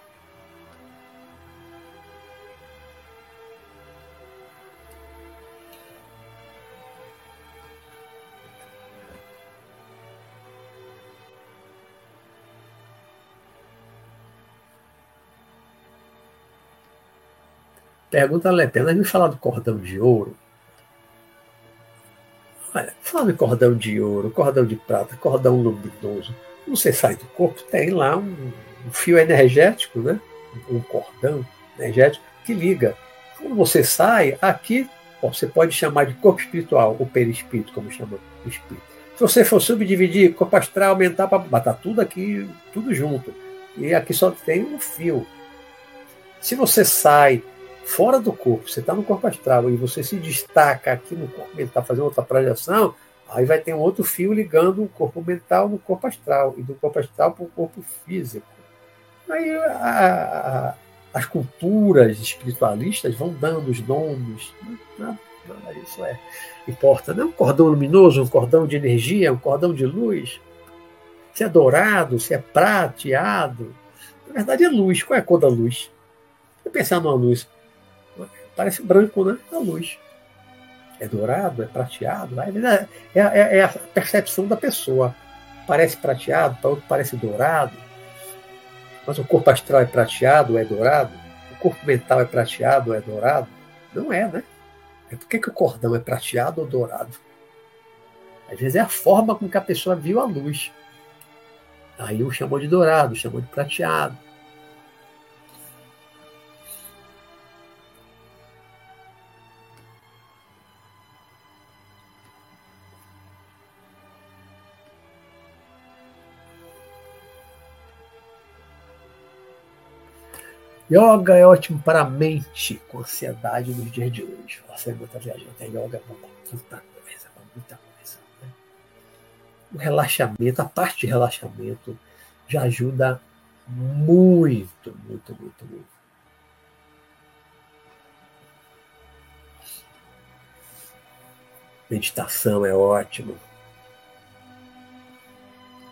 Pergunta Lepena, me falar do cordão de ouro. Em cordão de ouro, cordão de prata, cordão luminoso. Você sai do corpo, tem lá um, um fio energético, né? um cordão energético que liga. Quando você sai, aqui você pode chamar de corpo espiritual, ou perispírito, como chama o espírito. Se você for subdividir, corpo astral, aumentar, para botar tudo aqui, tudo junto. E aqui só tem um fio. Se você sai fora do corpo, você está no corpo astral e você se destaca aqui no corpo mental, fazendo outra projeção, aí vai ter um outro fio ligando o corpo mental no corpo astral e do corpo astral para o corpo físico. Aí a, a, as culturas espiritualistas vão dando os nomes. Isso é importa. Não é um cordão luminoso, um cordão de energia, um cordão de luz. Se é dourado, se é prateado. Na verdade é luz. Qual é a cor da luz? Vou pensar numa luz. Parece branco, né? A luz. É dourado, é prateado. É, é, é, é a percepção da pessoa. Parece prateado, para outro parece dourado. Mas o corpo astral é prateado, é dourado? O corpo mental é prateado, é dourado? Não é, né? É por que, que o cordão é prateado ou dourado? Às vezes é a forma com que a pessoa viu a luz. Aí um chamou de dourado, chamou de prateado. Yoga é ótimo para a mente com ansiedade nos dias de hoje. Você está viajando, é yoga para muita coisa, muita coisa. Né? O relaxamento, a parte de relaxamento, já ajuda muito, muito, muito, muito. Meditação é ótimo.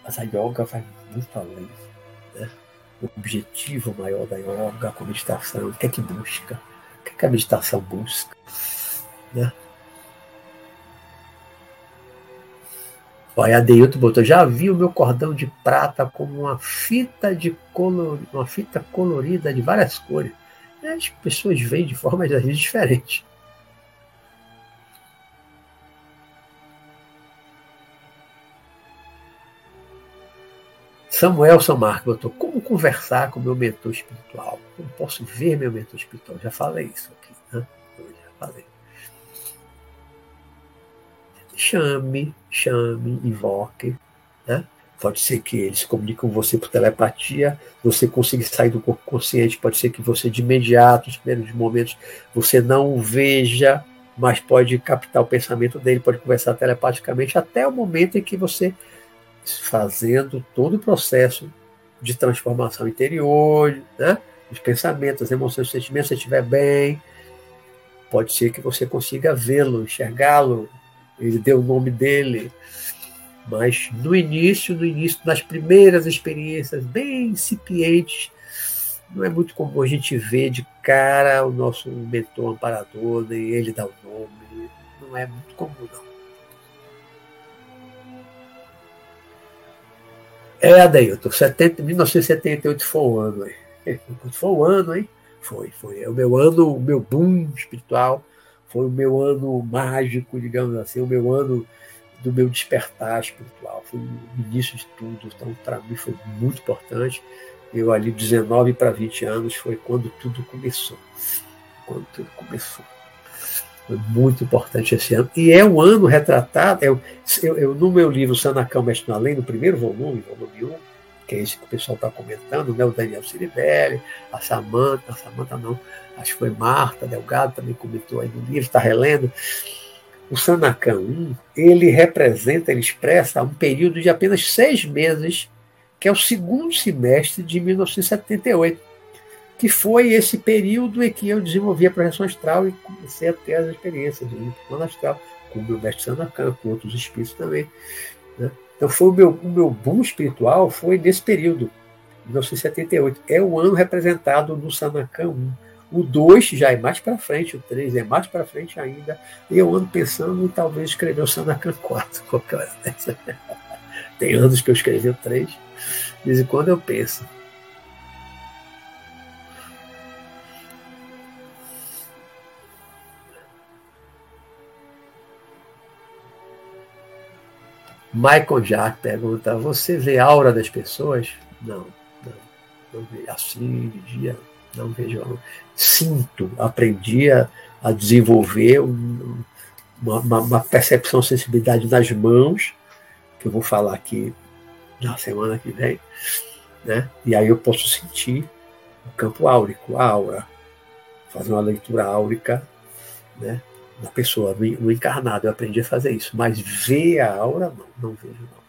Mas a yoga vai muito além. Né? O objetivo maior da yoga, com a meditação, o que é que busca, o que, é que a meditação busca. Né? Olha, a Deilton botou, já vi o meu cordão de prata como uma fita de color, uma fita colorida de várias cores. As pessoas veem de formas diferentes. Samuel Samarco botou como conversar com meu mentor espiritual. Como posso ver meu mentor espiritual? Já falei isso aqui, né? Eu já falei. Chame, chame, invoque. Né? Pode ser que eles comuniquem com você por telepatia, você consiga sair do corpo consciente, pode ser que você de imediato, nos primeiros momentos, você não o veja, mas pode captar o pensamento dele, pode conversar telepaticamente até o momento em que você fazendo todo o processo de transformação interior, né? os pensamentos, as emoções, os sentimentos, se estiver bem, pode ser que você consiga vê-lo, enxergá-lo, ele deu o nome dele, mas no início, no início, nas primeiras experiências bem incipientes, não é muito comum a gente ver de cara o nosso mentor amparador, nem ele dar o nome, não é muito comum não. É, Adailton, 70, 1978 foi o ano, hein? Foi o ano, hein? Foi, foi. É o meu ano, o meu boom espiritual, foi o meu ano mágico, digamos assim, o meu ano do meu despertar espiritual. Foi o início de tudo. Então, para mim, foi muito importante. Eu, ali, 19 para 20 anos, foi quando tudo começou. Quando tudo começou. Muito importante esse ano. E é um ano retratado. Eu, eu no meu livro Sanacão Mestre na Lei, no primeiro volume, volume 1, que é esse que o pessoal está comentando, né? o Daniel Ciribelli, a Samanta, a Samanta não, acho que foi Marta Delgado também comentou aí no livro, está relendo. O Sanacão 1, ele representa, ele expressa um período de apenas seis meses, que é o segundo semestre de 1978 que foi esse período em que eu desenvolvi a projeção astral e comecei a ter as experiências de plano astral, com o meu mestre Sanakan, com outros espíritos também. Né? Então foi o meu, o meu boom espiritual foi nesse período, 1978. É o ano representado no Sanakan 1. O 2 já é mais para frente, o 3 é mais para frente ainda. E eu ando pensando em talvez escrever o Sanakan 4, qualquer hora dessa. Tem anos que eu escrevi o 3. De vez em quando eu penso. Michael Jack pergunta: Você vê a aura das pessoas? Não, não, não vejo. Assim, de dia, não vejo. Não. Sinto, aprendi a, a desenvolver um, uma, uma, uma, percepção, sensibilidade nas mãos, que eu vou falar aqui na semana que vem, né? E aí eu posso sentir o campo áurico, a aura, fazer uma leitura áurica, né? Da pessoa, no encarnado, eu aprendi a fazer isso, mas ver a aura, não, não vejo não.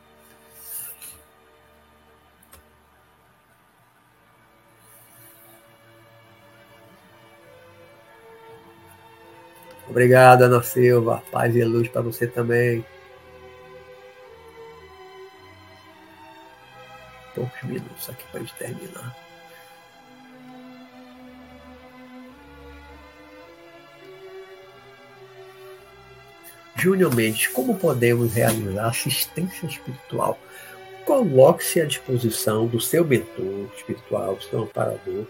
Obrigado, Ana Silva. Paz e luz para você também. Poucos minutos aqui para a gente terminar. Júnior Mendes, como podemos realizar assistência espiritual? Coloque-se à disposição do seu mentor espiritual, do seu amparador,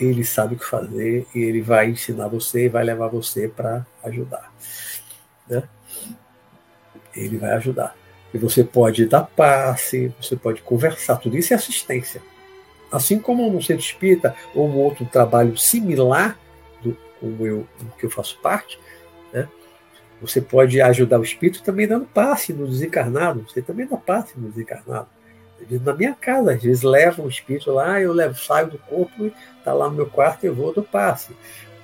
ele sabe o que fazer e ele vai ensinar você vai levar você para ajudar. Né? Ele vai ajudar. E você pode dar passe, você pode conversar, tudo isso é assistência. Assim como no centro espírita ou um outro trabalho similar, do, como eu, que eu faço parte? Você pode ajudar o espírito também dando passe no desencarnado, você também dá passe no desencarnado na minha casa, às vezes levam o espírito lá, eu levo, saio do corpo, está lá no meu quarto e eu vou do passe.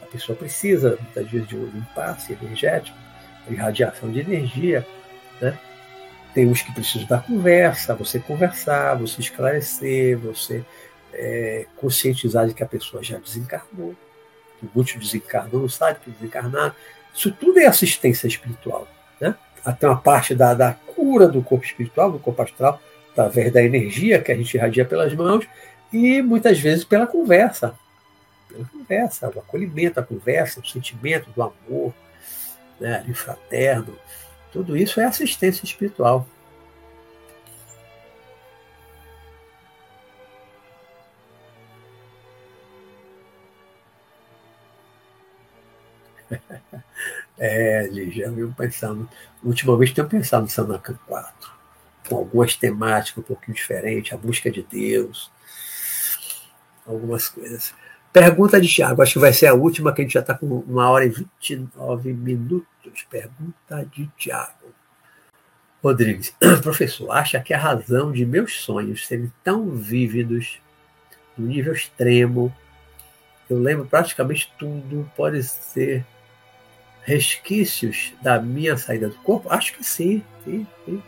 A pessoa precisa, muitas vezes, de um passe energético, de radiação de energia. Né? Tem uns que precisam da conversa, você conversar, você esclarecer, você é, conscientizar de que a pessoa já desencarnou, que muitos desencarnou, não sabe que desencarnar. Isso tudo é assistência espiritual. Né? Até uma parte da, da cura do corpo espiritual, do corpo astral, através da energia que a gente irradia pelas mãos e muitas vezes pela conversa. Pela conversa, o acolhimento, a conversa, o sentimento do amor, né, ali fraterno. Tudo isso é assistência espiritual. É, já viu pensando. Ultimamente tenho pensado no Sanacan 4 com algumas temáticas um pouquinho diferentes, a busca de Deus, algumas coisas. Pergunta de Tiago, acho que vai ser a última, que a gente já está com uma hora e 29 minutos. Pergunta de Tiago. Rodrigues, professor, acha que a razão de meus sonhos serem tão vívidos, no nível extremo, eu lembro praticamente tudo, pode ser resquícios da minha saída do corpo? Acho que sim, sim, sim.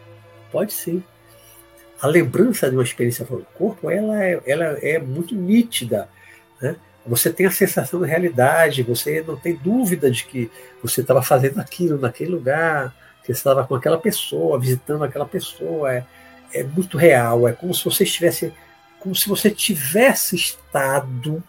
Pode ser. A lembrança de uma experiência fora do corpo, ela é, ela é muito nítida. Né? Você tem a sensação da realidade, você não tem dúvida de que você estava fazendo aquilo naquele lugar, que você estava com aquela pessoa, visitando aquela pessoa. É, é muito real, é como se você estivesse, como se você tivesse estado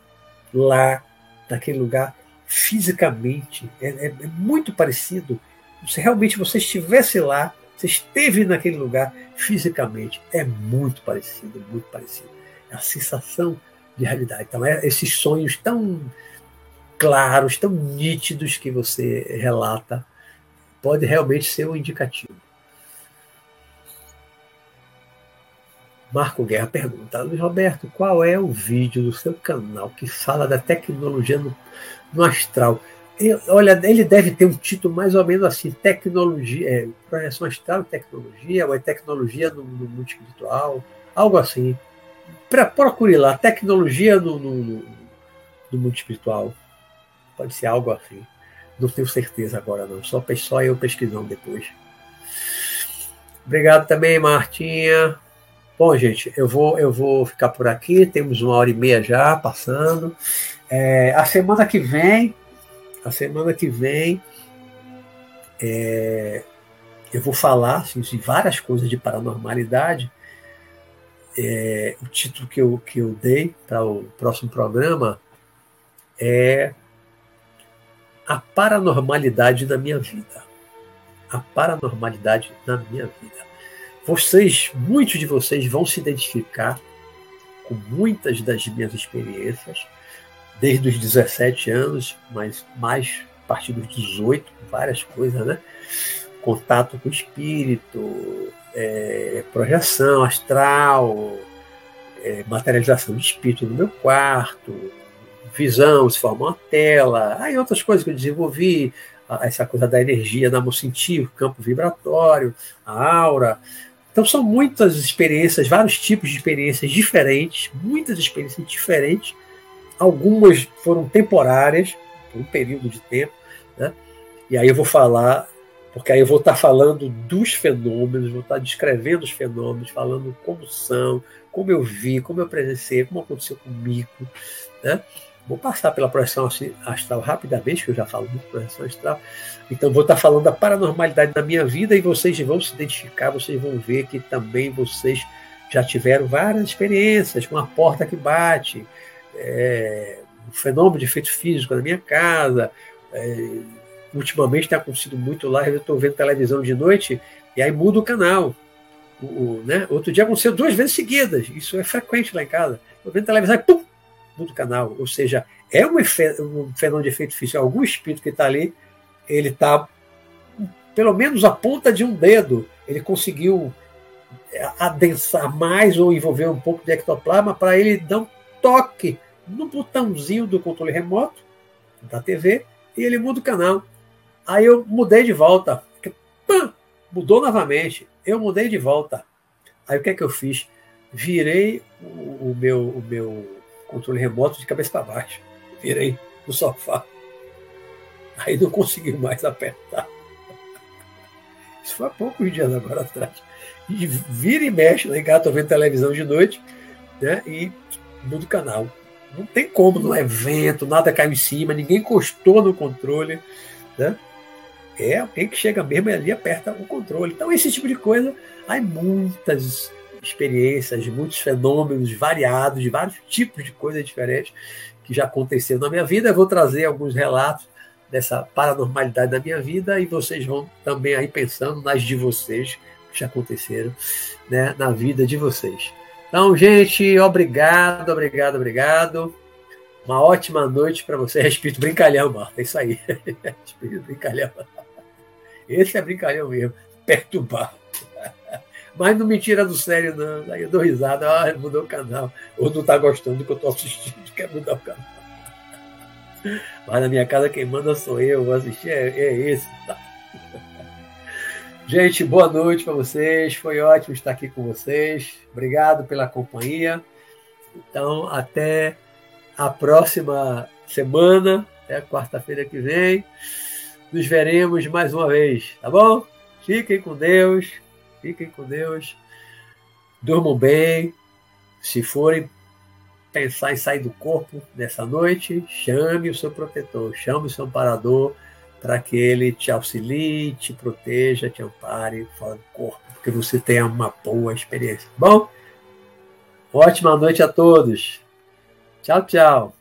lá, naquele lugar, fisicamente. É, é, é muito parecido. Se realmente você estivesse lá, você esteve naquele lugar fisicamente. É muito parecido, muito parecido. É a sensação de realidade. Então, é esses sonhos tão claros, tão nítidos que você relata, pode realmente ser um indicativo. Marco Guerra pergunta, Luiz Roberto, qual é o vídeo do seu canal que fala da tecnologia no, no astral? olha, ele deve ter um título mais ou menos assim, tecnologia, é, projeção astral tecnologia, ou é tecnologia no, no mundo espiritual, algo assim. Pra, procure lá, tecnologia no, no, no, mundo espiritual. Pode ser algo assim. Não tenho certeza agora não, só, só eu pesquisando depois. Obrigado também, Martinha. Bom, gente, eu vou, eu vou ficar por aqui. Temos uma hora e meia já passando. É, a semana que vem a semana que vem é, eu vou falar assim, de várias coisas de paranormalidade. É, o título que eu, que eu dei para o próximo programa é A Paranormalidade na Minha Vida. A Paranormalidade na Minha Vida. Vocês, muitos de vocês vão se identificar com muitas das minhas experiências desde os 17 anos, mas mais a partir dos 18, várias coisas, né? Contato com o espírito, é, projeção astral, é, materialização de espírito no meu quarto, visão, se forma uma tela, aí outras coisas que eu desenvolvi, essa coisa da energia da sentir, o campo vibratório, a aura. Então são muitas experiências, vários tipos de experiências diferentes, muitas experiências diferentes. Algumas foram temporárias, por um período de tempo, né? E aí eu vou falar, porque aí eu vou estar falando dos fenômenos, vou estar descrevendo os fenômenos, falando como são, como eu vi, como eu presenciei, como aconteceu comigo, né? Vou passar pela projeção astral rapidamente, que eu já falo muito projeção astral. Então, vou estar falando da paranormalidade da minha vida e vocês vão se identificar, vocês vão ver que também vocês já tiveram várias experiências, uma porta que bate, é, um fenômeno de efeito físico na minha casa. É, ultimamente tem acontecido muito lá, eu estou vendo televisão de noite e aí muda o canal. O, o, né? Outro dia aconteceu duas vezes seguidas, isso é frequente lá em casa. Estou vendo televisão e pum, do canal. Ou seja, é um, um fenômeno de efeito físico. Algum espírito que está ali, ele está, pelo menos a ponta de um dedo, ele conseguiu é, adensar mais ou envolver um pouco de ectoplasma para ele dar um toque no botãozinho do controle remoto da TV e ele muda o canal. Aí eu mudei de volta. Pam, mudou novamente. Eu mudei de volta. Aí o que é que eu fiz? Virei o, o meu, o meu controle remoto de cabeça para baixo. Virei no sofá. Aí não consegui mais apertar. Isso foi há poucos dias agora atrás. E vira e mexe, casa, estou vendo televisão de noite, né? E muda o canal. Não tem como, não é vento, nada caiu em cima, ninguém encostou no controle, né? É alguém que chega mesmo e ali aperta o controle. Então, esse tipo de coisa, há muitas experiências, muitos fenômenos variados, de vários tipos de coisas diferentes que já aconteceram na minha vida. Eu vou trazer alguns relatos dessa paranormalidade da minha vida e vocês vão também aí pensando nas de vocês que já aconteceram né, na vida de vocês. Então, gente, obrigado, obrigado, obrigado. Uma ótima noite para você. Espírito brincalhão, Marta. É isso aí. Espírito brincalhão. Esse é brincalhão mesmo. Perturbar. Mas não me tira do sério, não. Aí eu dou risada, ah, mudou o canal. Ou não está gostando do que eu estou assistindo, quer mudar o canal. Mas na minha casa quem manda sou eu, vou assistir é, é esse. Tá? Gente, boa noite para vocês. Foi ótimo estar aqui com vocês. Obrigado pela companhia. Então, até a próxima semana, até quarta-feira que vem. Nos veremos mais uma vez, tá bom? Fiquem com Deus. Fiquem com Deus. Durmam bem. Se forem pensar em sair do corpo nessa noite, chame o seu protetor, chame o seu amparador para que ele te auxilie, te proteja, te ampare fora do corpo, porque você tenha uma boa experiência. Bom, ótima noite a todos. Tchau, tchau.